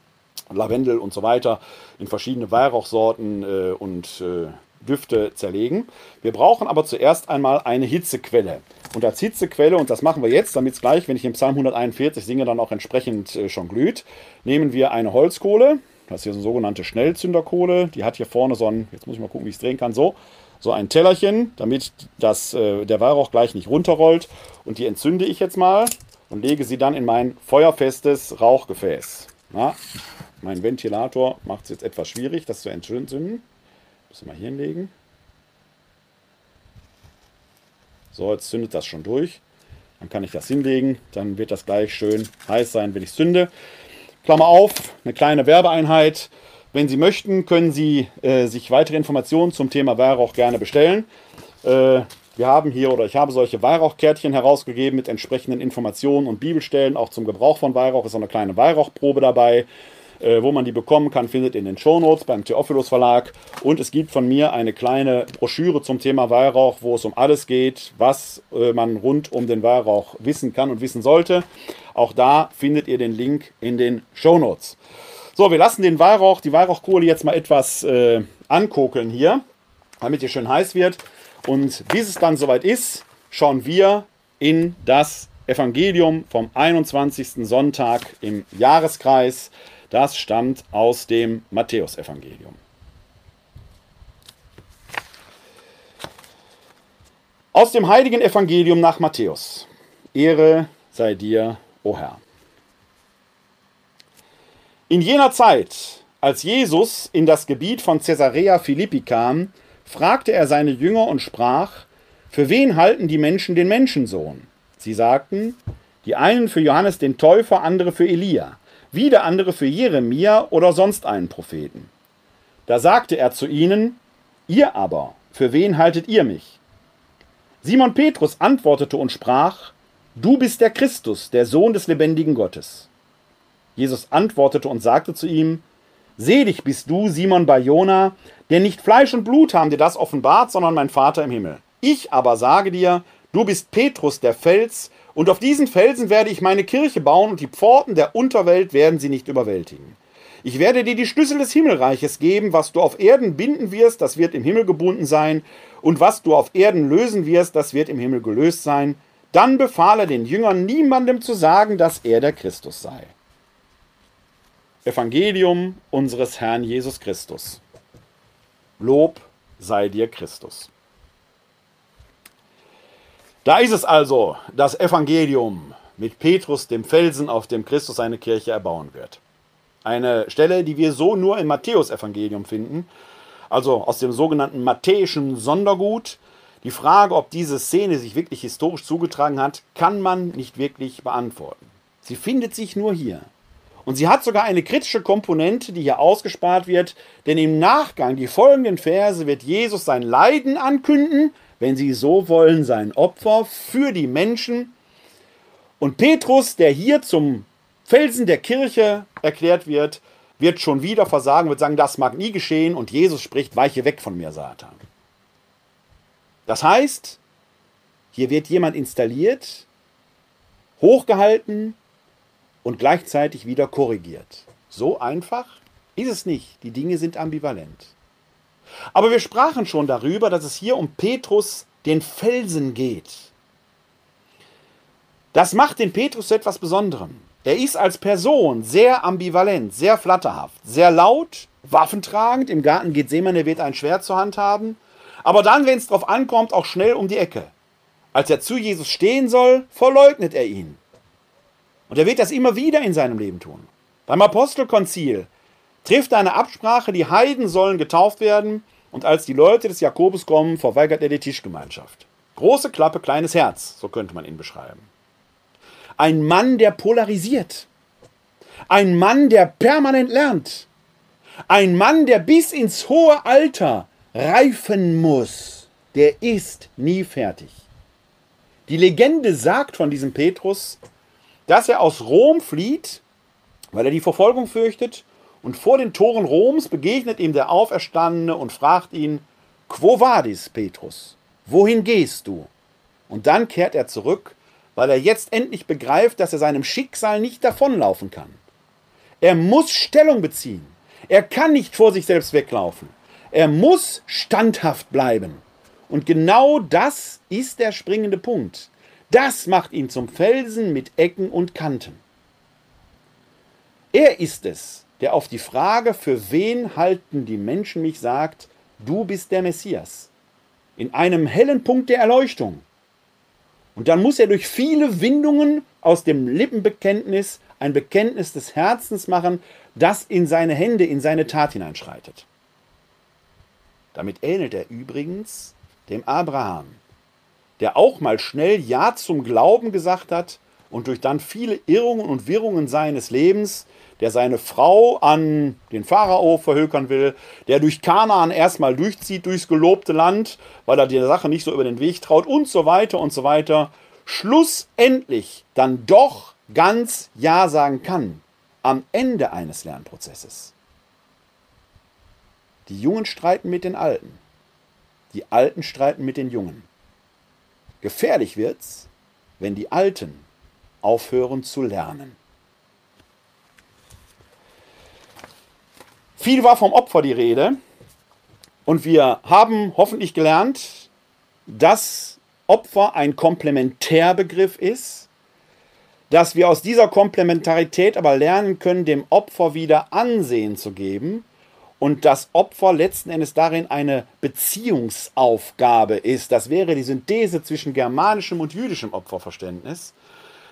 Lavendel und so weiter, in verschiedene Weihrauchsorten äh, und äh, Düfte zerlegen. Wir brauchen aber zuerst einmal eine Hitzequelle. Und als Hitzequelle, und das machen wir jetzt, damit es gleich, wenn ich im Psalm 141 singe, dann auch entsprechend äh, schon glüht, nehmen wir eine Holzkohle. Das ist hier so eine sogenannte Schnellzünderkohle. Die hat hier vorne so ein, jetzt muss ich mal gucken, wie ich es drehen kann, so, so ein Tellerchen, damit das, äh, der Weihrauch gleich nicht runterrollt. Und die entzünde ich jetzt mal und lege sie dann in mein feuerfestes Rauchgefäß. Na, mein Ventilator macht es jetzt etwas schwierig, das zu entzünden. Müssen wir hier hinlegen. So, jetzt zündet das schon durch. Dann kann ich das hinlegen. Dann wird das gleich schön heiß sein, wenn ich zünde. Klammer auf, eine kleine Werbeeinheit. Wenn Sie möchten, können Sie äh, sich weitere Informationen zum Thema Weihrauch gerne bestellen. Äh, wir haben hier oder ich habe solche Weihrauchkärtchen herausgegeben mit entsprechenden Informationen und Bibelstellen. Auch zum Gebrauch von Weihrauch ist auch eine kleine Weihrauchprobe dabei. Äh, wo man die bekommen kann, findet in den Shownotes beim Theophilus Verlag. Und es gibt von mir eine kleine Broschüre zum Thema Weihrauch, wo es um alles geht, was äh, man rund um den Weihrauch wissen kann und wissen sollte. Auch da findet ihr den Link in den Shownotes. So, wir lassen den Weihrauch, die Weihrauchkohle jetzt mal etwas äh, ankokeln hier, damit ihr schön heiß wird. Und bis es dann soweit ist, schauen wir in das Evangelium vom 21. Sonntag im Jahreskreis. Das stammt aus dem Matthäusevangelium. Aus dem heiligen Evangelium nach Matthäus. Ehre sei dir, o Herr. In jener Zeit, als Jesus in das Gebiet von Caesarea Philippi kam, fragte er seine Jünger und sprach, für wen halten die Menschen den Menschensohn? Sie sagten, die einen für Johannes den Täufer, andere für Elia, wieder andere für Jeremia oder sonst einen Propheten. Da sagte er zu ihnen, ihr aber, für wen haltet ihr mich? Simon Petrus antwortete und sprach, Du bist der Christus, der Sohn des lebendigen Gottes. Jesus antwortete und sagte zu ihm, Selig bist du, Simon Barjona, denn nicht Fleisch und Blut haben dir das offenbart, sondern mein Vater im Himmel. Ich aber sage dir, du bist Petrus, der Fels, und auf diesen Felsen werde ich meine Kirche bauen, und die Pforten der Unterwelt werden sie nicht überwältigen. Ich werde dir die Schlüssel des Himmelreiches geben, was du auf Erden binden wirst, das wird im Himmel gebunden sein, und was du auf Erden lösen wirst, das wird im Himmel gelöst sein. Dann befahl er den Jüngern, niemandem zu sagen, dass er der Christus sei. Evangelium unseres Herrn Jesus Christus. Lob sei dir Christus. Da ist es also, das Evangelium mit Petrus, dem Felsen, auf dem Christus seine Kirche erbauen wird. Eine Stelle, die wir so nur im Matthäus-Evangelium finden, also aus dem sogenannten matthäischen Sondergut. Die Frage, ob diese Szene sich wirklich historisch zugetragen hat, kann man nicht wirklich beantworten. Sie findet sich nur hier. Und sie hat sogar eine kritische Komponente, die hier ausgespart wird, denn im Nachgang, die folgenden Verse, wird Jesus sein Leiden ankünden, wenn sie so wollen, sein Opfer für die Menschen. Und Petrus, der hier zum Felsen der Kirche erklärt wird, wird schon wieder versagen, wird sagen, das mag nie geschehen und Jesus spricht, weiche weg von mir, Satan. Das heißt, hier wird jemand installiert, hochgehalten, und gleichzeitig wieder korrigiert. So einfach ist es nicht. Die Dinge sind ambivalent. Aber wir sprachen schon darüber, dass es hier um Petrus den Felsen geht. Das macht den Petrus zu etwas Besonderem. Er ist als Person sehr ambivalent, sehr flatterhaft, sehr laut, waffentragend. Im Garten geht Seemann, er wird ein Schwert zur Hand haben. Aber dann, wenn es drauf ankommt, auch schnell um die Ecke. Als er zu Jesus stehen soll, verleugnet er ihn. Und er wird das immer wieder in seinem Leben tun. Beim Apostelkonzil trifft er eine Absprache, die Heiden sollen getauft werden. Und als die Leute des Jakobus kommen, verweigert er die Tischgemeinschaft. Große Klappe, kleines Herz, so könnte man ihn beschreiben. Ein Mann, der polarisiert. Ein Mann, der permanent lernt. Ein Mann, der bis ins hohe Alter reifen muss. Der ist nie fertig. Die Legende sagt von diesem Petrus, dass er aus Rom flieht, weil er die Verfolgung fürchtet, und vor den Toren Roms begegnet ihm der Auferstandene und fragt ihn, Quo vadis, Petrus? Wohin gehst du? Und dann kehrt er zurück, weil er jetzt endlich begreift, dass er seinem Schicksal nicht davonlaufen kann. Er muss Stellung beziehen. Er kann nicht vor sich selbst weglaufen. Er muss standhaft bleiben. Und genau das ist der springende Punkt. Das macht ihn zum Felsen mit Ecken und Kanten. Er ist es, der auf die Frage, für wen halten die Menschen mich, sagt, du bist der Messias. In einem hellen Punkt der Erleuchtung. Und dann muss er durch viele Windungen aus dem Lippenbekenntnis ein Bekenntnis des Herzens machen, das in seine Hände, in seine Tat hineinschreitet. Damit ähnelt er übrigens dem Abraham, der auch mal schnell Ja zum Glauben gesagt hat und durch dann viele Irrungen und Wirrungen seines Lebens, der seine Frau an den Pharao verhökern will, der durch Kanaan erstmal durchzieht durchs gelobte Land, weil er der Sache nicht so über den Weg traut und so weiter und so weiter, schlussendlich dann doch ganz Ja sagen kann am Ende eines Lernprozesses. Die Jungen streiten mit den Alten. Die Alten streiten mit den Jungen. Gefährlich wird's, wenn die Alten aufhören zu lernen. Viel war vom Opfer die Rede und wir haben hoffentlich gelernt, dass Opfer ein Komplementärbegriff ist, dass wir aus dieser Komplementarität aber lernen können, dem Opfer wieder Ansehen zu geben und das Opfer letzten Endes darin eine Beziehungsaufgabe ist. Das wäre die Synthese zwischen germanischem und jüdischem Opferverständnis.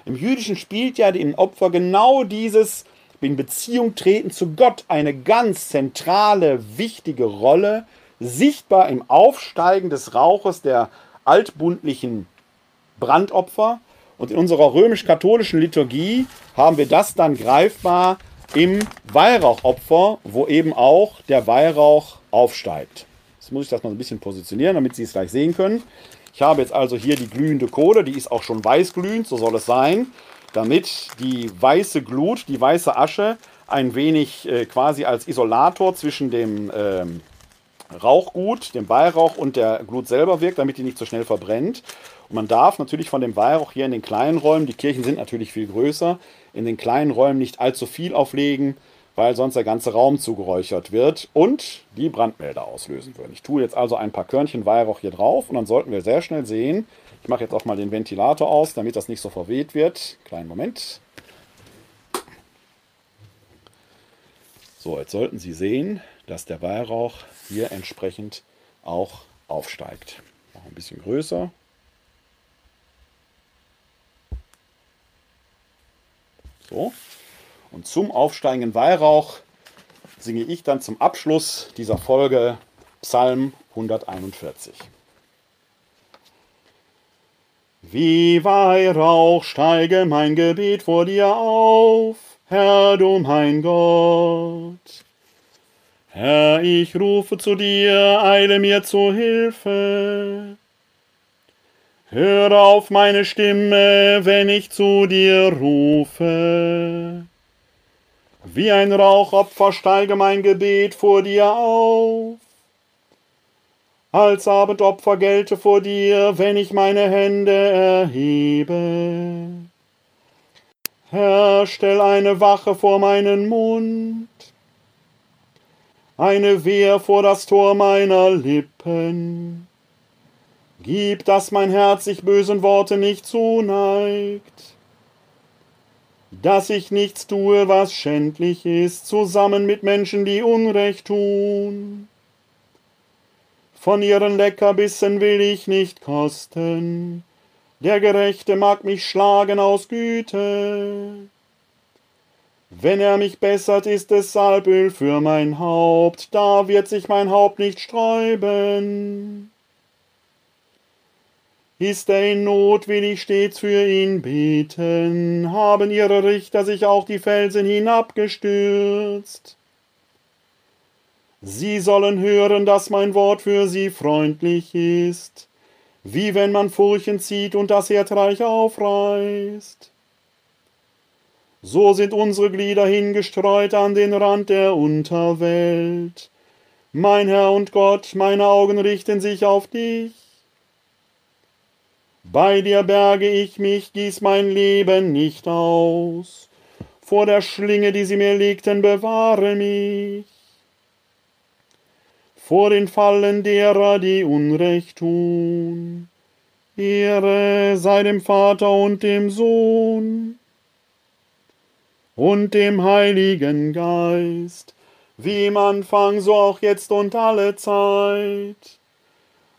Im Jüdischen spielt ja dem Opfer genau dieses in Beziehung treten zu Gott eine ganz zentrale, wichtige Rolle, sichtbar im Aufsteigen des Rauches der altbundlichen Brandopfer. Und in unserer römisch-katholischen Liturgie haben wir das dann greifbar im Weihrauchopfer, wo eben auch der Weihrauch aufsteigt. Jetzt muss ich das mal ein bisschen positionieren, damit Sie es gleich sehen können. Ich habe jetzt also hier die glühende Kohle, die ist auch schon weißglühend, so soll es sein, damit die weiße Glut, die weiße Asche ein wenig äh, quasi als Isolator zwischen dem ähm, Rauchgut, dem Weihrauch und der Glut selber wirkt, damit die nicht so schnell verbrennt. Und man darf natürlich von dem Weihrauch hier in den kleinen Räumen, die Kirchen sind natürlich viel größer, in den kleinen Räumen nicht allzu viel auflegen, weil sonst der ganze Raum zugeräuchert wird und die Brandmelder auslösen würden. Ich tue jetzt also ein paar Körnchen Weihrauch hier drauf und dann sollten wir sehr schnell sehen, ich mache jetzt auch mal den Ventilator aus, damit das nicht so verweht wird. Kleinen Moment. So, jetzt sollten Sie sehen, dass der Weihrauch hier entsprechend auch aufsteigt. Noch ein bisschen größer. So. Und zum aufsteigenden Weihrauch singe ich dann zum Abschluss dieser Folge Psalm 141. Wie Weihrauch steige mein Gebet vor dir auf, Herr du mein Gott. Herr, ich rufe zu dir, eile mir zu Hilfe. Hör auf meine Stimme, wenn ich zu dir rufe. Wie ein Rauchopfer steige mein Gebet vor dir auf. Als Abendopfer gelte vor dir, wenn ich meine Hände erhebe. Herr, stell eine Wache vor meinen Mund, eine Wehr vor das Tor meiner Lippen. Gib, dass mein Herz sich bösen Worte nicht zuneigt. dass ich nichts tue, was schändlich ist, zusammen mit Menschen, die Unrecht tun. Von ihren Leckerbissen will ich nicht kosten, der Gerechte mag mich schlagen aus Güte. Wenn er mich bessert, ist es Salböl für mein Haupt, da wird sich mein Haupt nicht sträuben. Ist er in Not, will ich stets für ihn beten, haben ihre Richter sich auch die Felsen hinabgestürzt. Sie sollen hören, dass mein Wort für sie freundlich ist, wie wenn man Furchen zieht und das Erdreich aufreißt. So sind unsere Glieder hingestreut an den Rand der Unterwelt. Mein Herr und Gott, meine Augen richten sich auf dich. Bei dir berge ich mich, gieß mein Leben nicht aus. Vor der Schlinge, die sie mir legten, bewahre mich. Vor den Fallen derer, die Unrecht tun. Ehre sei dem Vater und dem Sohn und dem Heiligen Geist, wie im Anfang, so auch jetzt und alle Zeit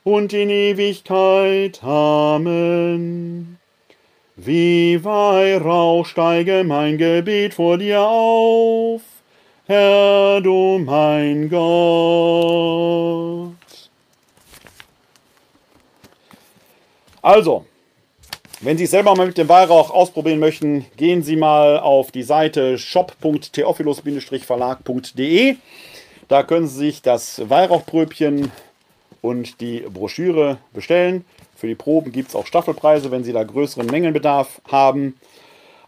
und in Ewigkeit. Amen. Wie Weihrauch steige mein Gebet vor dir auf, Herr du mein Gott. Also, wenn Sie es selber mal mit dem Weihrauch ausprobieren möchten, gehen Sie mal auf die Seite shop.theophilus-verlag.de. Da können Sie sich das Weihrauchpröbchen und die Broschüre bestellen. Für die Proben gibt es auch Staffelpreise, wenn Sie da größeren Mengenbedarf haben.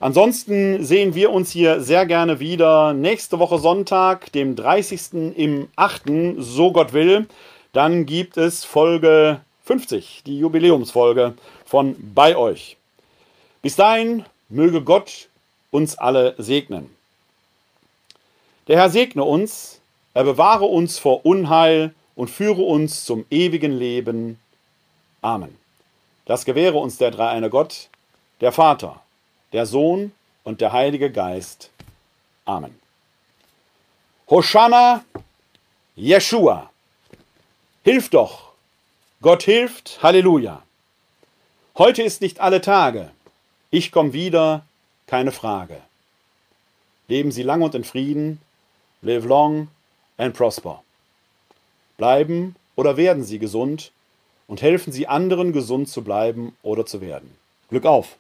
Ansonsten sehen wir uns hier sehr gerne wieder nächste Woche Sonntag, dem 30. im 8., so Gott will. Dann gibt es Folge 50, die Jubiläumsfolge von Bei euch. Bis dahin möge Gott uns alle segnen. Der Herr segne uns, er bewahre uns vor Unheil und führe uns zum ewigen Leben. Amen. Das gewähre uns der dreieine Gott, der Vater, der Sohn und der Heilige Geist. Amen. Hosanna, Jeshua. Hilf doch. Gott hilft. Halleluja. Heute ist nicht alle Tage. Ich komme wieder, keine Frage. Leben Sie lang und in Frieden. Live long and prosper. Bleiben oder werden Sie gesund und helfen Sie anderen, gesund zu bleiben oder zu werden. Glück auf!